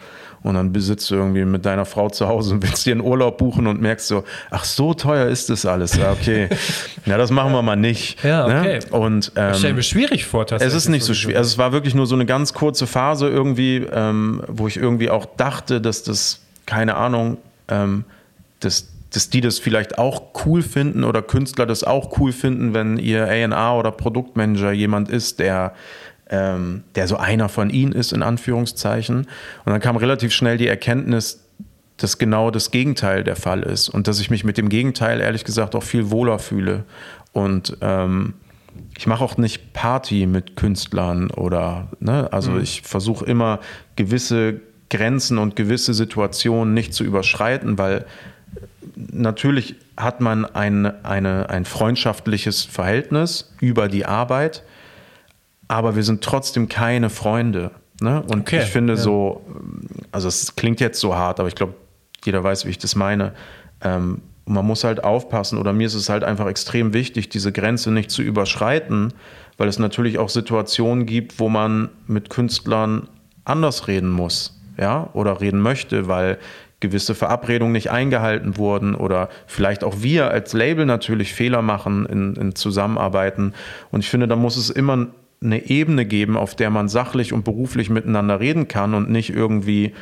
Und dann besitzt du irgendwie mit deiner Frau zu Hause und willst dir einen Urlaub buchen und merkst so, ach, so teuer ist das alles. Ja, okay. ja, das machen wir mal nicht. Ja, ne? okay. Ne? Und, ähm, ich stelle mir schwierig vor, tatsächlich. Es ist nicht so schwierig. Also es war wirklich nur so eine ganz kurze Phase irgendwie, ähm, wo ich irgendwie auch dachte, dass das, keine Ahnung, ähm, dass, dass die das vielleicht auch cool finden oder Künstler das auch cool finden, wenn ihr A&R oder Produktmanager jemand ist, der ähm, der so einer von ihnen ist, in Anführungszeichen. Und dann kam relativ schnell die Erkenntnis, dass genau das Gegenteil der Fall ist und dass ich mich mit dem Gegenteil ehrlich gesagt auch viel wohler fühle. Und ähm, ich mache auch nicht Party mit Künstlern oder, ne, also mhm. ich versuche immer gewisse Grenzen und gewisse Situationen nicht zu überschreiten, weil natürlich hat man ein, eine, ein freundschaftliches Verhältnis über die Arbeit, aber wir sind trotzdem keine Freunde. Ne? Und okay, ich finde ja. so, also es klingt jetzt so hart, aber ich glaube, jeder weiß, wie ich das meine. Ähm, man muss halt aufpassen, oder mir ist es halt einfach extrem wichtig, diese Grenze nicht zu überschreiten, weil es natürlich auch Situationen gibt, wo man mit Künstlern anders reden muss ja, oder reden möchte, weil gewisse Verabredungen nicht eingehalten wurden oder vielleicht auch wir als Label natürlich Fehler machen in, in Zusammenarbeiten. Und ich finde, da muss es immer eine Ebene geben, auf der man sachlich und beruflich miteinander reden kann und nicht irgendwie,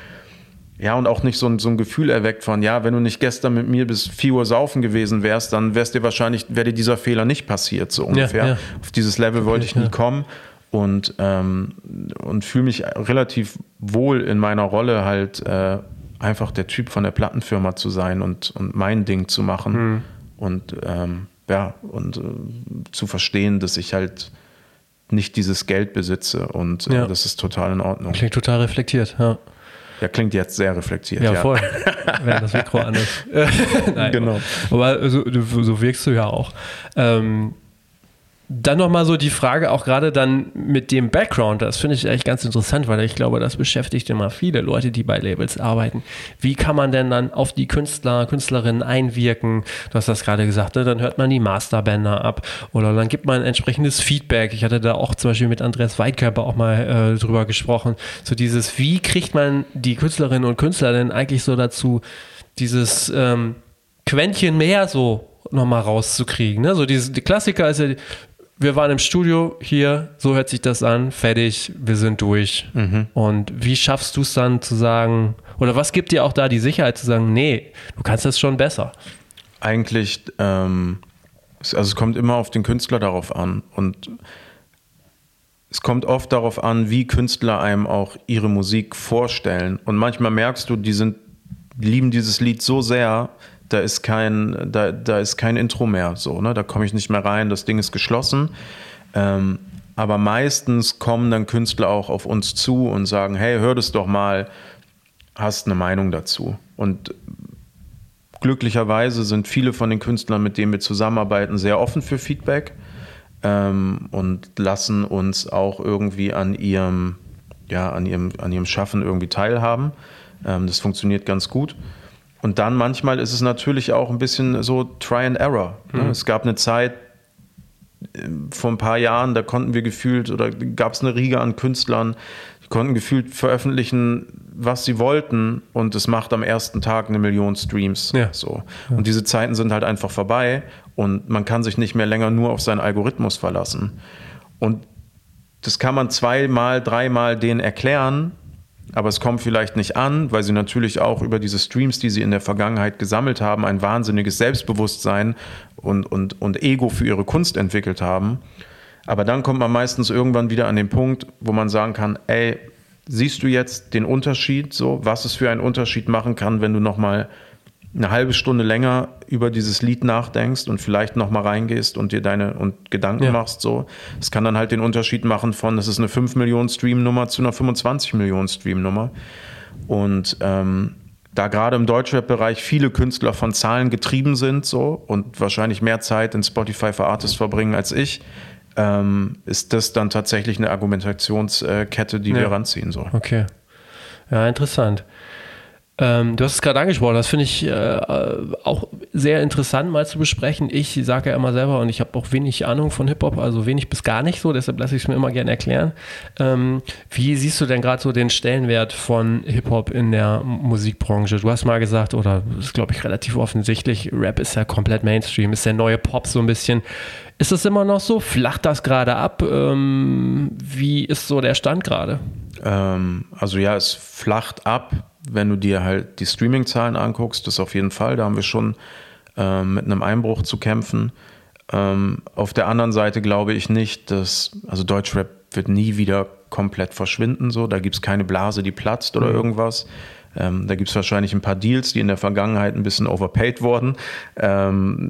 ja, und auch nicht so ein, so ein Gefühl erweckt von, ja, wenn du nicht gestern mit mir bis 4 Uhr saufen gewesen wärst, dann wärst dir wahrscheinlich, wäre dir dieser Fehler nicht passiert, so ungefähr. Ja, ja. Auf dieses Level wollte ich nie ja. kommen und, ähm, und fühle mich relativ wohl in meiner Rolle, halt äh, einfach der Typ von der Plattenfirma zu sein und, und mein Ding zu machen mhm. und ähm, ja, und äh, zu verstehen, dass ich halt nicht dieses Geld besitze und äh, ja. das ist total in Ordnung. Klingt total reflektiert, ja. Ja, klingt jetzt sehr reflektiert. Ja, ja. voll. Wenn das Mikro an ist. Nein, genau. Aber so, so wirkst du ja auch. Ähm, dann nochmal so die Frage, auch gerade dann mit dem Background, das finde ich echt ganz interessant, weil ich glaube, das beschäftigt immer viele Leute, die bei Labels arbeiten. Wie kann man denn dann auf die Künstler, Künstlerinnen einwirken? Du hast das gerade gesagt, ne? dann hört man die Masterbänder ab oder dann gibt man entsprechendes Feedback. Ich hatte da auch zum Beispiel mit Andreas Weidkörper auch mal äh, drüber gesprochen. So dieses, wie kriegt man die Künstlerinnen und Künstler denn eigentlich so dazu, dieses ähm, Quäntchen mehr so nochmal rauszukriegen. Ne? So diese, die Klassiker ist ja, wir waren im Studio hier, so hört sich das an, fertig, wir sind durch. Mhm. Und wie schaffst du es dann zu sagen, oder was gibt dir auch da die Sicherheit zu sagen, nee, du kannst das schon besser? Eigentlich, ähm, also es kommt immer auf den Künstler darauf an. Und es kommt oft darauf an, wie Künstler einem auch ihre Musik vorstellen. Und manchmal merkst du, die sind, lieben dieses Lied so sehr, da ist kein, da, da ist kein Intro mehr. So, ne? Da komme ich nicht mehr rein, das Ding ist geschlossen. Ähm, aber meistens kommen dann Künstler auch auf uns zu und sagen, hey, hör das doch mal, hast eine Meinung dazu. Und glücklicherweise sind viele von den Künstlern, mit denen wir zusammenarbeiten, sehr offen für Feedback ähm, und lassen uns auch irgendwie an ihrem, ja, an ihrem, an ihrem Schaffen irgendwie teilhaben. Ähm, das funktioniert ganz gut. Und dann manchmal ist es natürlich auch ein bisschen so Try and Error. Ne? Mhm. Es gab eine Zeit, äh, vor ein paar Jahren, da konnten wir gefühlt oder gab es eine Riege an Künstlern, die konnten gefühlt veröffentlichen, was sie wollten und es macht am ersten Tag eine Million Streams. Ja. So. Ja. Und diese Zeiten sind halt einfach vorbei und man kann sich nicht mehr länger nur auf seinen Algorithmus verlassen. Und das kann man zweimal, dreimal denen erklären, aber es kommt vielleicht nicht an, weil sie natürlich auch über diese Streams, die sie in der Vergangenheit gesammelt haben, ein wahnsinniges Selbstbewusstsein und, und, und Ego für ihre Kunst entwickelt haben. Aber dann kommt man meistens irgendwann wieder an den Punkt, wo man sagen kann, ey, siehst du jetzt den Unterschied, so was es für einen Unterschied machen kann, wenn du nochmal eine halbe Stunde länger über dieses Lied nachdenkst und vielleicht nochmal reingehst und dir deine und Gedanken ja. machst, so. Das kann dann halt den Unterschied machen von, das ist eine 5 Millionen Stream-Nummer zu einer 25 Millionen Stream-Nummer. Und ähm, da gerade im Deutschrap-Bereich viele Künstler von Zahlen getrieben sind, so und wahrscheinlich mehr Zeit in Spotify für Artists verbringen als ich, ähm, ist das dann tatsächlich eine Argumentationskette, die ja. wir ranziehen sollen. Okay. Ja, interessant. Ähm, du hast es gerade angesprochen, das finde ich äh, auch sehr interessant mal zu besprechen. Ich sage ja immer selber und ich habe auch wenig Ahnung von Hip-Hop, also wenig bis gar nicht so, deshalb lasse ich es mir immer gerne erklären. Ähm, wie siehst du denn gerade so den Stellenwert von Hip-Hop in der Musikbranche? Du hast mal gesagt, oder das ist glaube ich relativ offensichtlich, Rap ist ja komplett Mainstream, ist der neue Pop so ein bisschen. Ist es immer noch so? Flacht das gerade ab? Ähm, wie ist so der Stand gerade? Ähm, also ja, es flacht ab wenn du dir halt die Streaming-Zahlen anguckst, das auf jeden Fall, da haben wir schon äh, mit einem Einbruch zu kämpfen. Ähm, auf der anderen Seite glaube ich nicht, dass, also Deutschrap wird nie wieder komplett verschwinden, so, da gibt es keine Blase, die platzt oder mhm. irgendwas. Ähm, da gibt es wahrscheinlich ein paar Deals, die in der Vergangenheit ein bisschen overpaid wurden, ähm,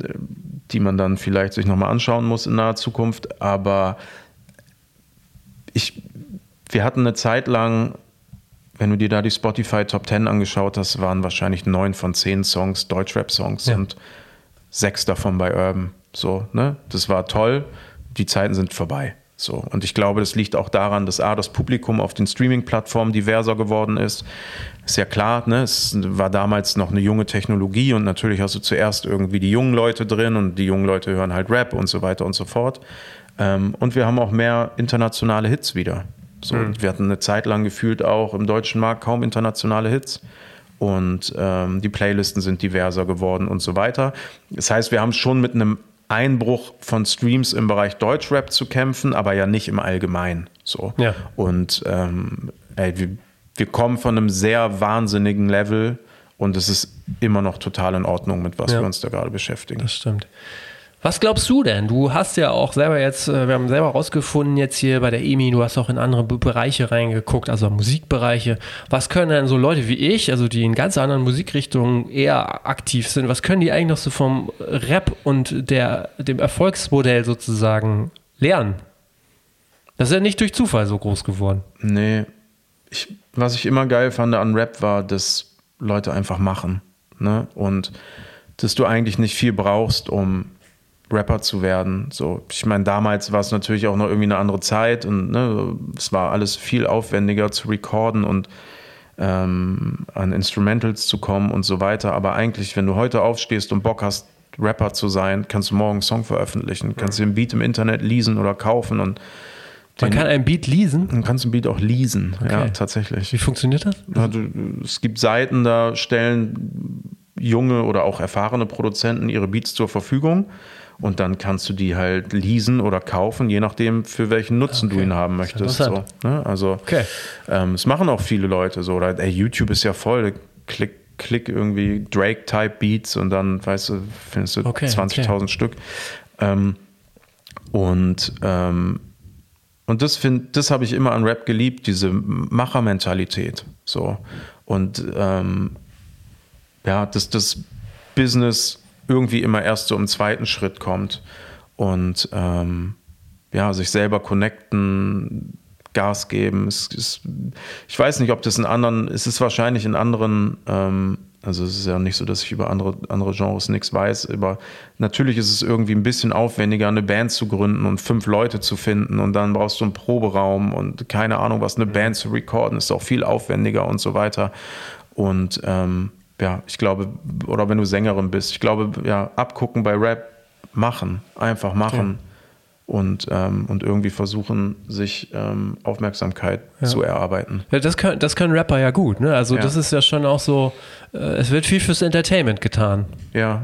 die man dann vielleicht sich nochmal anschauen muss in naher Zukunft. Aber ich, wir hatten eine Zeit lang wenn du dir da die Spotify Top 10 angeschaut hast, waren wahrscheinlich neun von zehn Songs Deutschrap-Songs ja. und sechs davon bei Urban. So, ne? Das war toll. Die Zeiten sind vorbei. So. Und ich glaube, das liegt auch daran, dass A, das Publikum auf den Streaming-Plattformen diverser geworden ist. Ist ja klar, ne? Es war damals noch eine junge Technologie und natürlich hast du zuerst irgendwie die jungen Leute drin und die jungen Leute hören halt Rap und so weiter und so fort. Ähm, und wir haben auch mehr internationale Hits wieder. So, mhm. Wir hatten eine Zeit lang gefühlt auch im deutschen Markt kaum internationale Hits. Und ähm, die Playlisten sind diverser geworden und so weiter. Das heißt, wir haben schon mit einem Einbruch von Streams im Bereich Deutschrap zu kämpfen, aber ja nicht im Allgemeinen. So. Ja. Und ähm, ey, wir, wir kommen von einem sehr wahnsinnigen Level und es ist immer noch total in Ordnung, mit was ja. wir uns da gerade beschäftigen. Das stimmt. Was glaubst du denn? Du hast ja auch selber jetzt, äh, wir haben selber rausgefunden jetzt hier bei der EMI, du hast auch in andere Bereiche reingeguckt, also Musikbereiche. Was können denn so Leute wie ich, also die in ganz anderen Musikrichtungen eher aktiv sind, was können die eigentlich noch so vom Rap und der, dem Erfolgsmodell sozusagen lernen? Das ist ja nicht durch Zufall so groß geworden. Nee. Ich, was ich immer geil fand an Rap war, dass Leute einfach machen. Ne? Und dass du eigentlich nicht viel brauchst, um Rapper zu werden. So, ich meine, damals war es natürlich auch noch irgendwie eine andere Zeit und ne, es war alles viel aufwendiger zu recorden und ähm, an Instrumentals zu kommen und so weiter. Aber eigentlich, wenn du heute aufstehst und Bock hast, Rapper zu sein, kannst du morgen einen Song veröffentlichen, kannst du den Beat im Internet leasen oder kaufen und man kann einen Beat leasen? Man kann einen Beat auch leasen, okay. ja, tatsächlich. Wie funktioniert das? Ja, du, es gibt Seiten, da stellen junge oder auch erfahrene Produzenten ihre Beats zur Verfügung und dann kannst du die halt leasen oder kaufen, je nachdem, für welchen Nutzen okay. du ihn haben möchtest. So, ne? Also okay. ähm, es machen auch viele Leute so. Oder ey, YouTube ist ja voll. Klick, klick irgendwie Drake-Type Beats und dann, weißt du, findest du okay, 20.000 okay. Stück. Ähm, und ähm, und das finde, das habe ich immer an Rap geliebt, diese Machermentalität. So. Und ähm, ja, dass das Business irgendwie immer erst so im zweiten Schritt kommt. Und ähm, ja, sich selber connecten, Gas geben. Es ist, ich weiß nicht, ob das in anderen, es ist wahrscheinlich in anderen ähm, also es ist ja nicht so, dass ich über andere, andere Genres nichts weiß, aber natürlich ist es irgendwie ein bisschen aufwendiger, eine Band zu gründen und fünf Leute zu finden und dann brauchst du einen Proberaum und keine Ahnung, was eine Band zu recorden, ist auch viel aufwendiger und so weiter. Und ähm, ja, ich glaube, oder wenn du Sängerin bist, ich glaube, ja, abgucken bei Rap, machen, einfach machen. Okay und, ähm, und irgendwie versuchen, sich ähm, Aufmerksamkeit ja. zu erarbeiten. Ja, das, können, das können Rapper ja gut, ne? Also ja. das ist ja schon auch so, äh, es wird viel fürs Entertainment getan. Ja,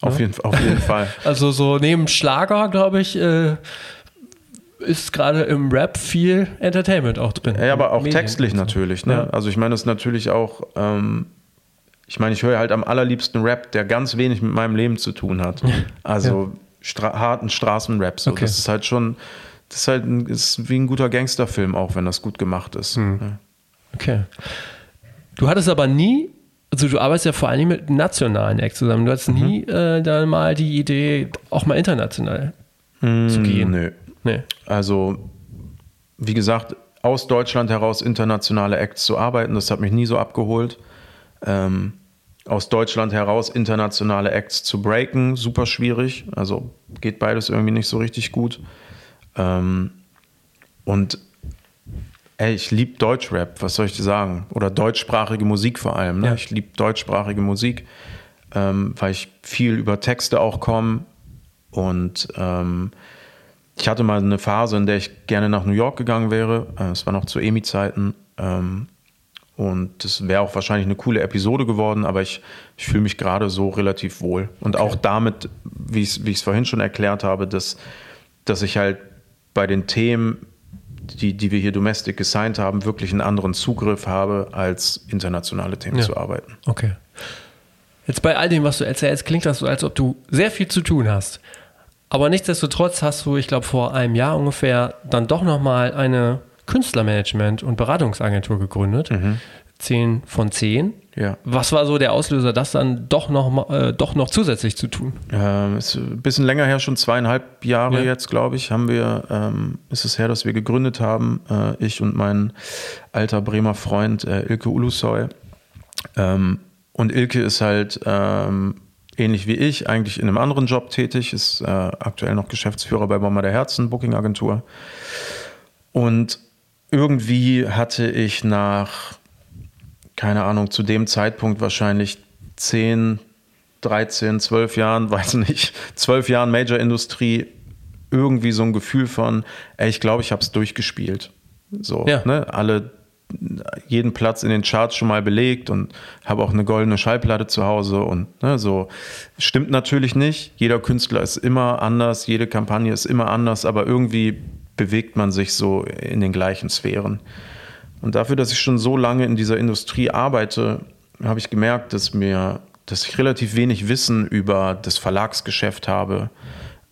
auf, jeden, auf jeden Fall. Also so neben Schlager, glaube ich, äh, ist gerade im Rap viel Entertainment auch drin. Ja, aber auch Medien textlich natürlich. Ne? Also ich meine, es ist natürlich auch... Ähm, ich meine, ich höre halt am allerliebsten Rap, der ganz wenig mit meinem Leben zu tun hat. Also Stra harten Straßenrap. So. Okay. Das ist halt schon, das ist halt ein, ist wie ein guter Gangsterfilm, auch wenn das gut gemacht ist. Hm. Ja. Okay. Du hattest aber nie, also du arbeitest ja vor allem mit nationalen Acts zusammen. Du hattest mhm. nie äh, dann mal die Idee, auch mal international mm, zu gehen. Nö. Nee. Also, wie gesagt, aus Deutschland heraus internationale Acts zu arbeiten, das hat mich nie so abgeholt. Ähm, aus Deutschland heraus internationale Acts zu breaken, super schwierig. Also geht beides irgendwie nicht so richtig gut. Ähm, und ey, ich liebe Deutschrap, was soll ich dir sagen? Oder deutschsprachige Musik vor allem. Ne? Ja. Ich liebe deutschsprachige Musik, ähm, weil ich viel über Texte auch komme. Und ähm, ich hatte mal eine Phase, in der ich gerne nach New York gegangen wäre. Äh, es war noch zu EMI-Zeiten. Ähm, und das wäre auch wahrscheinlich eine coole Episode geworden, aber ich, ich fühle mich gerade so relativ wohl. Und okay. auch damit, wie ich es vorhin schon erklärt habe, dass, dass ich halt bei den Themen, die, die wir hier domestic gesigned haben, wirklich einen anderen Zugriff habe, als internationale Themen ja. zu arbeiten. Okay. Jetzt bei all dem, was du erzählst, klingt das so, als ob du sehr viel zu tun hast. Aber nichtsdestotrotz hast du, ich glaube, vor einem Jahr ungefähr dann doch nochmal eine Künstlermanagement und Beratungsagentur gegründet. Mhm. Zehn von zehn. Ja. Was war so der Auslöser, das dann doch noch, äh, doch noch zusätzlich zu tun? Ähm, ist ein bisschen länger her, schon zweieinhalb Jahre ja. jetzt, glaube ich, haben wir, ähm, ist es her, dass wir gegründet haben, äh, ich und mein alter Bremer Freund äh, Ilke Ulusoy. Ähm, und Ilke ist halt ähm, ähnlich wie ich, eigentlich in einem anderen Job tätig, ist äh, aktuell noch Geschäftsführer bei Bomber der Herzen, Booking-Agentur. Und irgendwie hatte ich nach, keine Ahnung, zu dem Zeitpunkt wahrscheinlich 10, 13, 12 Jahren, weiß nicht, 12 Jahren Major-Industrie irgendwie so ein Gefühl von, ey, ich glaube, ich habe es durchgespielt. So, ja. ne? Alle, jeden Platz in den Charts schon mal belegt und habe auch eine goldene Schallplatte zu Hause und ne, so. Stimmt natürlich nicht. Jeder Künstler ist immer anders, jede Kampagne ist immer anders, aber irgendwie bewegt man sich so in den gleichen Sphären. Und dafür, dass ich schon so lange in dieser Industrie arbeite, habe ich gemerkt, dass mir, dass ich relativ wenig Wissen über das Verlagsgeschäft habe,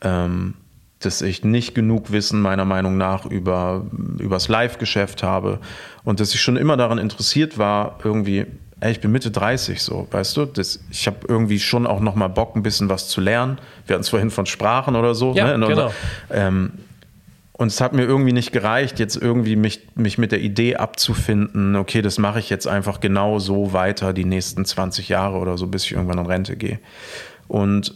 ähm, dass ich nicht genug Wissen meiner Meinung nach über das Live-Geschäft habe und dass ich schon immer daran interessiert war, irgendwie, ey, ich bin Mitte 30 so, weißt du, das, ich habe irgendwie schon auch noch mal Bock, ein bisschen was zu lernen. Wir hatten es vorhin von Sprachen oder so. Ja, ne? genau. Ähm, und es hat mir irgendwie nicht gereicht, jetzt irgendwie mich, mich mit der Idee abzufinden, okay, das mache ich jetzt einfach genau so weiter die nächsten 20 Jahre oder so, bis ich irgendwann in Rente gehe. Und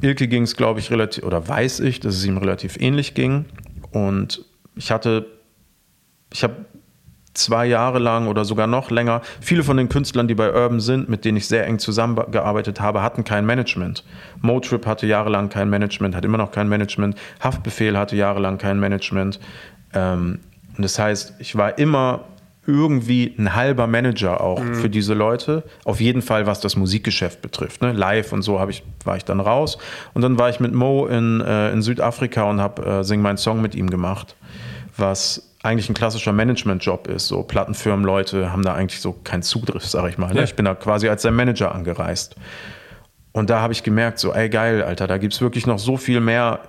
Ilke ging es, glaube ich, relativ, oder weiß ich, dass es ihm relativ ähnlich ging. Und ich hatte, ich habe zwei Jahre lang oder sogar noch länger. Viele von den Künstlern, die bei Urban sind, mit denen ich sehr eng zusammengearbeitet habe, hatten kein Management. Motrip hatte jahrelang kein Management, hat immer noch kein Management. Haftbefehl hatte jahrelang kein Management. Ähm, und das heißt, ich war immer irgendwie ein halber Manager auch mhm. für diese Leute. Auf jeden Fall, was das Musikgeschäft betrifft. Ne? Live und so ich, war ich dann raus. Und dann war ich mit Mo in, äh, in Südafrika und habe äh, Sing Mein Song mit ihm gemacht, was eigentlich ein klassischer Management-Job ist. So Plattenfirmenleute haben da eigentlich so keinen Zugriff, sage ich mal. Ne? Ja. Ich bin da quasi als sein Manager angereist. Und da habe ich gemerkt, so, ey geil, Alter, da gibt es wirklich noch so viel mehr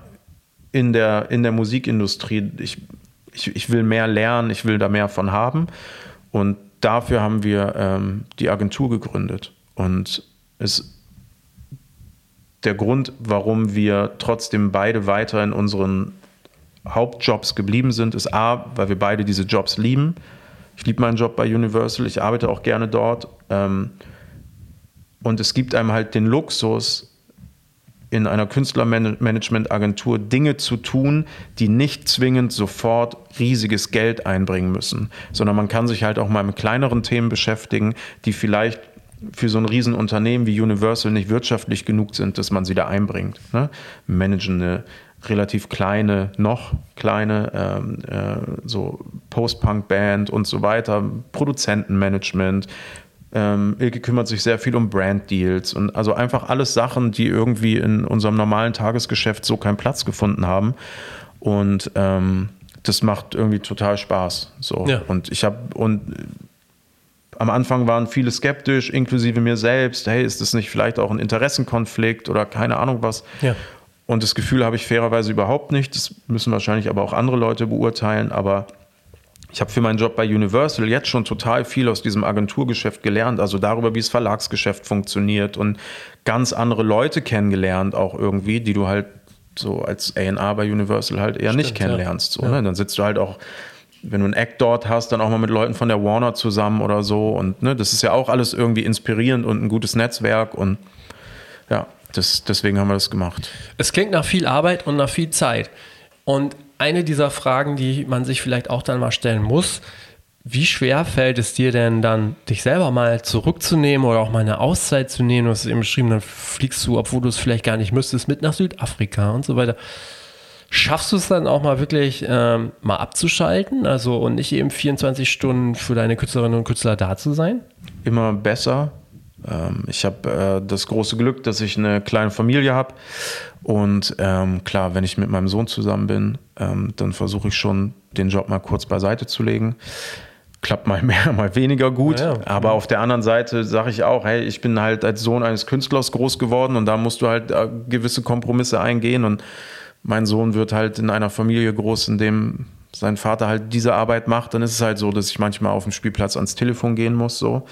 in der, in der Musikindustrie. Ich, ich, ich will mehr lernen, ich will da mehr von haben. Und dafür haben wir ähm, die Agentur gegründet. Und es der Grund, warum wir trotzdem beide weiter in unseren Hauptjobs geblieben sind, ist A, weil wir beide diese Jobs lieben. Ich liebe meinen Job bei Universal, ich arbeite auch gerne dort. Ähm, und es gibt einem halt den Luxus, in einer Künstlermanagementagentur Dinge zu tun, die nicht zwingend sofort riesiges Geld einbringen müssen, sondern man kann sich halt auch mal mit kleineren Themen beschäftigen, die vielleicht für so ein Riesenunternehmen wie Universal nicht wirtschaftlich genug sind, dass man sie da einbringt. Ne? Managen eine relativ kleine, noch kleine, ähm, äh, so Post-Punk-Band und so weiter, Produzentenmanagement. Ähm, Ilke kümmert sich sehr viel um Brand-Deals und also einfach alles Sachen, die irgendwie in unserem normalen Tagesgeschäft so keinen Platz gefunden haben. Und ähm, das macht irgendwie total Spaß. So. Ja. Und ich habe und am Anfang waren viele skeptisch, inklusive mir selbst. Hey, ist das nicht vielleicht auch ein Interessenkonflikt oder keine Ahnung was? Ja. Und das Gefühl habe ich fairerweise überhaupt nicht. Das müssen wahrscheinlich aber auch andere Leute beurteilen. Aber ich habe für meinen Job bei Universal jetzt schon total viel aus diesem Agenturgeschäft gelernt, also darüber, wie das Verlagsgeschäft funktioniert und ganz andere Leute kennengelernt, auch irgendwie, die du halt so als A&R bei Universal halt eher Stimmt, nicht kennenlernst. So, ja. ne? Dann sitzt du halt auch, wenn du einen Act dort hast, dann auch mal mit Leuten von der Warner zusammen oder so. Und ne, das ist ja auch alles irgendwie inspirierend und ein gutes Netzwerk und ja, das, deswegen haben wir das gemacht. Es klingt nach viel Arbeit und nach viel Zeit. Und eine dieser Fragen, die man sich vielleicht auch dann mal stellen muss, wie schwer fällt es dir denn dann, dich selber mal zurückzunehmen oder auch mal eine Auszeit zu nehmen? Du hast eben beschrieben, dann fliegst du, obwohl du es vielleicht gar nicht müsstest, mit nach Südafrika und so weiter. Schaffst du es dann auch mal wirklich ähm, mal abzuschalten? Also und nicht eben 24 Stunden für deine Künstlerinnen und Künstler da zu sein? Immer besser. Ähm, ich habe äh, das große Glück, dass ich eine kleine Familie habe. Und ähm, klar, wenn ich mit meinem Sohn zusammen bin, ähm, dann versuche ich schon, den Job mal kurz beiseite zu legen. Klappt mal mehr, mal weniger gut. Ja, ja. Aber auf der anderen Seite sage ich auch, hey, ich bin halt als Sohn eines Künstlers groß geworden und da musst du halt äh, gewisse Kompromisse eingehen. Und mein Sohn wird halt in einer Familie groß, in dem sein Vater halt diese Arbeit macht. Dann ist es halt so, dass ich manchmal auf dem Spielplatz ans Telefon gehen muss. So.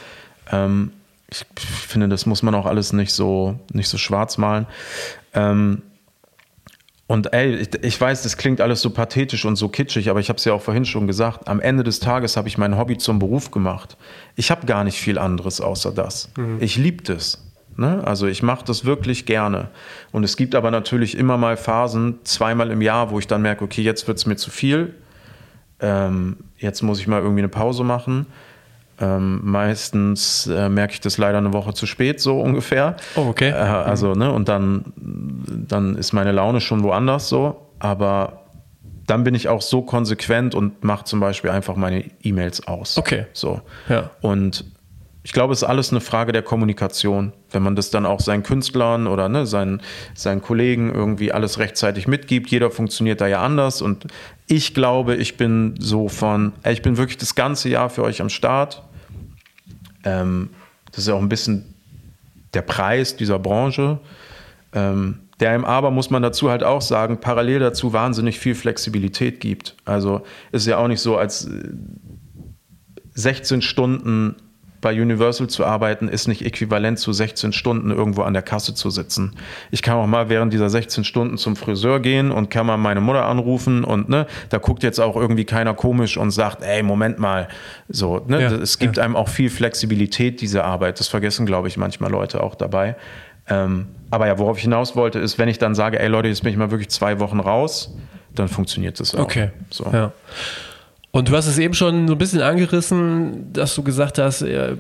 Ähm, ich finde, das muss man auch alles nicht so, nicht so schwarz malen. Ähm, und ey, ich, ich, weiß, das klingt alles so pathetisch und so kitschig, aber ich habe es ja auch vorhin schon gesagt, am Ende des Tages habe ich mein Hobby zum Beruf gemacht. Ich habe gar nicht viel anderes außer das. Mhm. Ich liebe das. Ne? Also ich mache das wirklich gerne. Und es gibt aber natürlich immer mal Phasen, zweimal im Jahr, wo ich dann merke, okay, jetzt wird es mir zu viel. Ähm, jetzt muss ich mal irgendwie eine Pause machen. Ähm, meistens äh, merke ich das leider eine Woche zu spät, so ungefähr. Oh, okay. Äh, also, ne, und dann, dann ist meine Laune schon woanders so. Aber dann bin ich auch so konsequent und mache zum Beispiel einfach meine E-Mails aus. Okay. So. Ja. Und ich glaube, es ist alles eine Frage der Kommunikation. Wenn man das dann auch seinen Künstlern oder ne, seinen, seinen Kollegen irgendwie alles rechtzeitig mitgibt, jeder funktioniert da ja anders. Und ich glaube, ich bin so von, ich bin wirklich das ganze Jahr für euch am Start. Ähm, das ist auch ein bisschen der Preis dieser Branche. Ähm, der im aber, muss man dazu halt auch sagen, parallel dazu wahnsinnig viel Flexibilität gibt. Also ist ja auch nicht so, als 16 Stunden bei Universal zu arbeiten, ist nicht äquivalent zu 16 Stunden irgendwo an der Kasse zu sitzen. Ich kann auch mal während dieser 16 Stunden zum Friseur gehen und kann mal meine Mutter anrufen und ne, da guckt jetzt auch irgendwie keiner komisch und sagt, ey, Moment mal, so, ne, ja, es gibt ja. einem auch viel Flexibilität, diese Arbeit. Das vergessen, glaube ich, manchmal Leute auch dabei. Ähm, aber ja, worauf ich hinaus wollte, ist, wenn ich dann sage, ey Leute, jetzt bin ich mal wirklich zwei Wochen raus, dann funktioniert das auch. Okay. So. Ja. Und du hast es eben schon so ein bisschen angerissen, dass du gesagt hast, äh,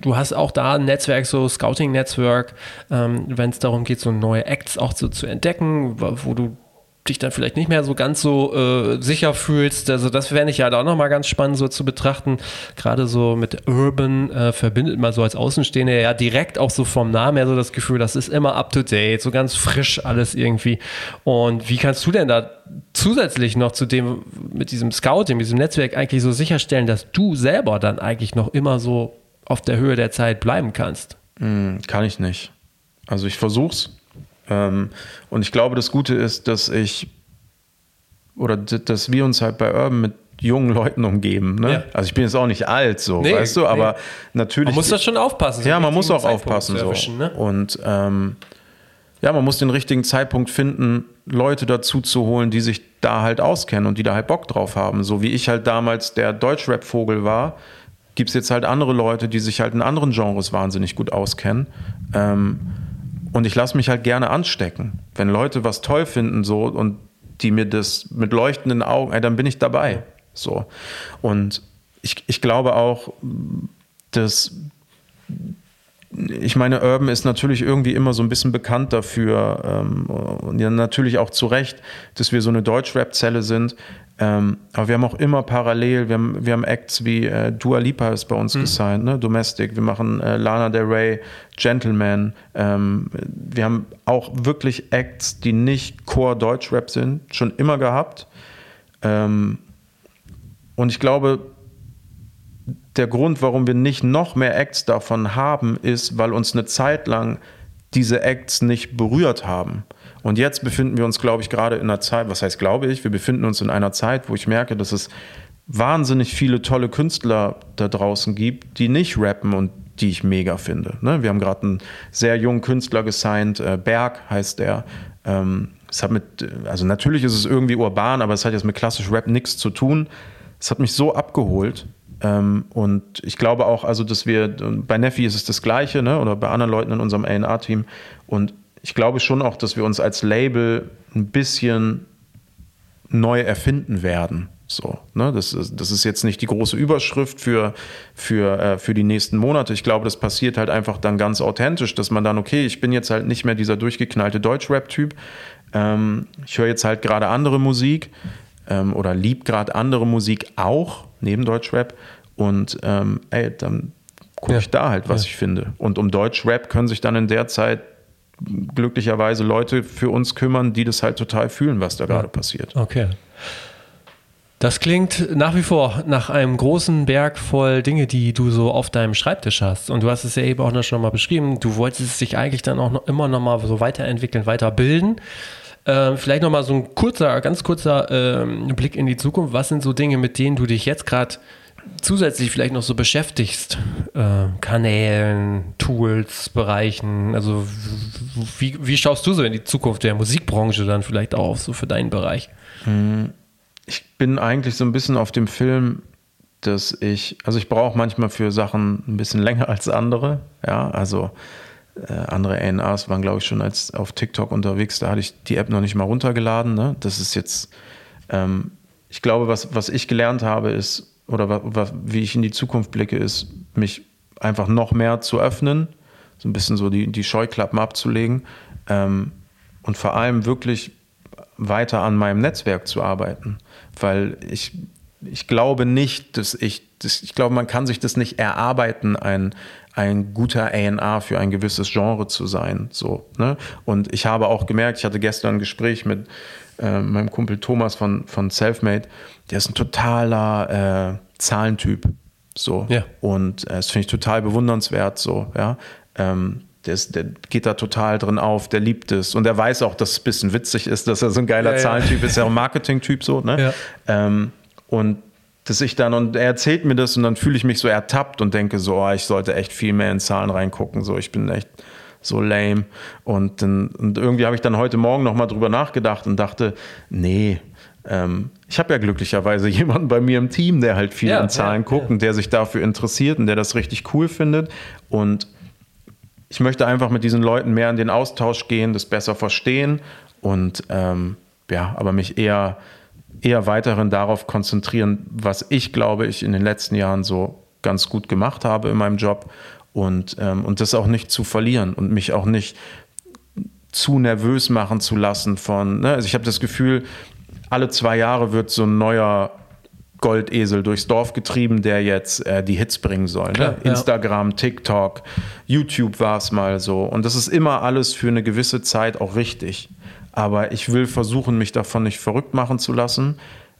du hast auch da ein Netzwerk, so Scouting-Netzwerk, ähm, wenn es darum geht, so neue Acts auch so zu entdecken, wo du dich dann vielleicht nicht mehr so ganz so äh, sicher fühlst. Also das fände ich ja auch nochmal ganz spannend so zu betrachten. Gerade so mit Urban äh, verbindet man so als Außenstehender ja direkt auch so vom Namen her so das Gefühl, das ist immer up to date, so ganz frisch alles irgendwie. Und wie kannst du denn da zusätzlich noch zu dem, mit diesem Scouting, mit diesem Netzwerk eigentlich so sicherstellen, dass du selber dann eigentlich noch immer so auf der Höhe der Zeit bleiben kannst? Mm, kann ich nicht. Also ich versuch's, und ich glaube, das Gute ist, dass ich oder dass wir uns halt bei Urban mit jungen Leuten umgeben. Ne? Ja. Also ich bin jetzt auch nicht alt, so, nee, weißt du, aber nee. natürlich. Man muss das schon aufpassen. So ja, man muss auch aufpassen. So. Ne? Und ähm, ja, man muss den richtigen Zeitpunkt finden, Leute dazu zu holen, die sich da halt auskennen und die da halt Bock drauf haben. So wie ich halt damals der Deutschrap-Vogel war, gibt es jetzt halt andere Leute, die sich halt in anderen Genres wahnsinnig gut auskennen. Ähm, und ich lasse mich halt gerne anstecken. Wenn Leute was toll finden so und die mir das mit leuchtenden Augen, ey, dann bin ich dabei. So. Und ich, ich glaube auch, dass ich meine, Urban ist natürlich irgendwie immer so ein bisschen bekannt dafür ähm, und ja, natürlich auch zu Recht, dass wir so eine Deutschrap-Zelle sind. Ähm, aber wir haben auch immer parallel, wir haben, wir haben Acts wie äh, Dua Lipa ist bei uns mhm. gesigned, ne? Domestic, wir machen äh, Lana Del Rey, Gentleman. Ähm, wir haben auch wirklich Acts, die nicht Core Deutschrap sind, schon immer gehabt. Ähm, und ich glaube, der Grund, warum wir nicht noch mehr Acts davon haben, ist, weil uns eine Zeit lang diese Acts nicht berührt haben. Und jetzt befinden wir uns, glaube ich, gerade in einer Zeit, was heißt glaube ich, wir befinden uns in einer Zeit, wo ich merke, dass es wahnsinnig viele tolle Künstler da draußen gibt, die nicht rappen und die ich mega finde. Ne? Wir haben gerade einen sehr jungen Künstler gesigned, äh, Berg heißt der. Ähm, es hat mit, also natürlich ist es irgendwie urban, aber es hat jetzt mit klassisch Rap nichts zu tun. Es hat mich so abgeholt, und ich glaube auch, also, dass wir, bei Neffi ist es das Gleiche, ne? oder bei anderen Leuten in unserem A&R-Team. Und ich glaube schon auch, dass wir uns als Label ein bisschen neu erfinden werden. So, ne? das, ist, das ist jetzt nicht die große Überschrift für, für, äh, für die nächsten Monate. Ich glaube, das passiert halt einfach dann ganz authentisch, dass man dann, okay, ich bin jetzt halt nicht mehr dieser durchgeknallte Deutschrap-Typ. Ähm, ich höre jetzt halt gerade andere Musik ähm, oder lieb gerade andere Musik auch neben Deutschrap. Und ähm, ey, dann gucke ja. ich da halt, was ja. ich finde. Und um Deutschrap können sich dann in der Zeit glücklicherweise Leute für uns kümmern, die das halt total fühlen, was da gerade passiert. Okay. Das klingt nach wie vor nach einem großen Berg voll Dinge, die du so auf deinem Schreibtisch hast. Und du hast es ja eben auch noch schon mal beschrieben. Du wolltest dich eigentlich dann auch noch immer noch mal so weiterentwickeln, weiterbilden. Ähm, vielleicht noch mal so ein kurzer, ganz kurzer ähm, Blick in die Zukunft. Was sind so Dinge, mit denen du dich jetzt gerade zusätzlich vielleicht noch so beschäftigst? Äh, Kanälen, Tools, Bereichen. Also wie, wie schaust du so in die Zukunft der Musikbranche dann vielleicht auch so für deinen Bereich? Hm, ich bin eigentlich so ein bisschen auf dem Film dass ich, also ich brauche manchmal für Sachen ein bisschen länger als andere. Ja, also äh, andere ANAs waren, glaube ich, schon als auf TikTok unterwegs. Da hatte ich die App noch nicht mal runtergeladen. Ne? Das ist jetzt, ähm, ich glaube, was, was ich gelernt habe, ist, oder was, wie ich in die Zukunft blicke, ist, mich einfach noch mehr zu öffnen, so ein bisschen so die, die Scheuklappen abzulegen ähm, und vor allem wirklich weiter an meinem Netzwerk zu arbeiten. Weil ich, ich glaube nicht, dass ich, das, ich glaube, man kann sich das nicht erarbeiten, ein, ein guter A&R für ein gewisses Genre zu sein. So, ne? Und ich habe auch gemerkt, ich hatte gestern ein Gespräch mit äh, meinem Kumpel Thomas von, von Selfmade, der ist ein totaler äh, Zahlentyp. So. Ja. Und äh, das finde ich total bewundernswert. So, ja. Ähm, der, ist, der, geht da total drin auf, der liebt es. Und er weiß auch, dass es ein bisschen witzig ist, dass er so ein geiler ja, Zahlentyp ja. ist, ja auch ein Marketing-Typ so. Ne? Ja. Ähm, und dass ich dann, und er erzählt mir das und dann fühle ich mich so ertappt und denke so, oh, ich sollte echt viel mehr in Zahlen reingucken, so, ich bin echt so lame. Und, dann, und irgendwie habe ich dann heute Morgen nochmal drüber nachgedacht und dachte, nee, ähm, ich habe ja glücklicherweise jemanden bei mir im Team, der halt viel ja, in Zahlen ja, guckt ja. und der sich dafür interessiert und der das richtig cool findet. Und ich möchte einfach mit diesen Leuten mehr in den Austausch gehen, das besser verstehen und ähm, ja, aber mich eher eher weiterhin darauf konzentrieren, was ich glaube, ich in den letzten Jahren so ganz gut gemacht habe in meinem Job und, ähm, und das auch nicht zu verlieren und mich auch nicht zu nervös machen zu lassen von, ne? also ich habe das Gefühl, alle zwei Jahre wird so ein neuer Goldesel durchs Dorf getrieben, der jetzt äh, die Hits bringen soll. Ne? Klar, ja. Instagram, TikTok, YouTube war es mal so. Und das ist immer alles für eine gewisse Zeit auch richtig. Aber ich will versuchen, mich davon nicht verrückt machen zu lassen,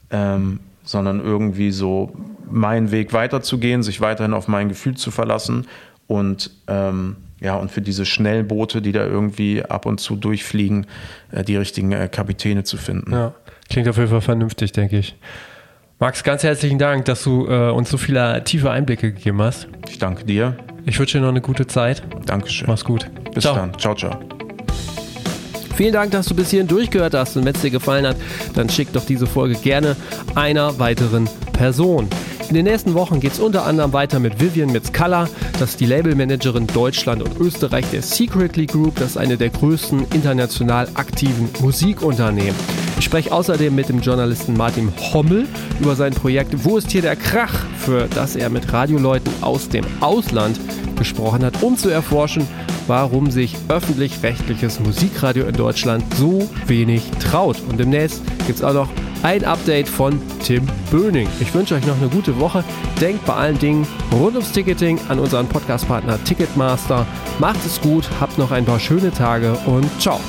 ähm, sondern irgendwie so meinen Weg weiterzugehen, sich weiterhin auf mein Gefühl zu verlassen und ähm, ja, und für diese Schnellboote, die da irgendwie ab und zu durchfliegen, äh, die richtigen äh, Kapitäne zu finden. Ja, klingt auf jeden Fall vernünftig, denke ich. Max, ganz herzlichen Dank, dass du äh, uns so viele tiefe Einblicke gegeben hast. Ich danke dir. Ich wünsche dir noch eine gute Zeit. Dankeschön. Mach's gut. Bis ciao. dann. Ciao, ciao. Vielen Dank, dass du bis hierhin durchgehört hast. Und wenn es dir gefallen hat, dann schick doch diese Folge gerne einer weiteren Person. In den nächsten Wochen geht es unter anderem weiter mit Vivian Mitzkalla, das ist die Labelmanagerin Deutschland und Österreich der Secretly Group, das ist eine der größten international aktiven Musikunternehmen. Ich spreche außerdem mit dem Journalisten Martin Hommel über sein Projekt Wo ist hier der Krach, für das er mit Radioleuten aus dem Ausland gesprochen hat, um zu erforschen, warum sich öffentlich-rechtliches Musikradio in Deutschland so wenig traut. Und demnächst gibt es auch noch ein Update von Tim Böning. Ich wünsche euch noch eine gute Woche. Denkt bei allen Dingen rund ums Ticketing an unseren Podcastpartner Ticketmaster. Macht es gut, habt noch ein paar schöne Tage und ciao.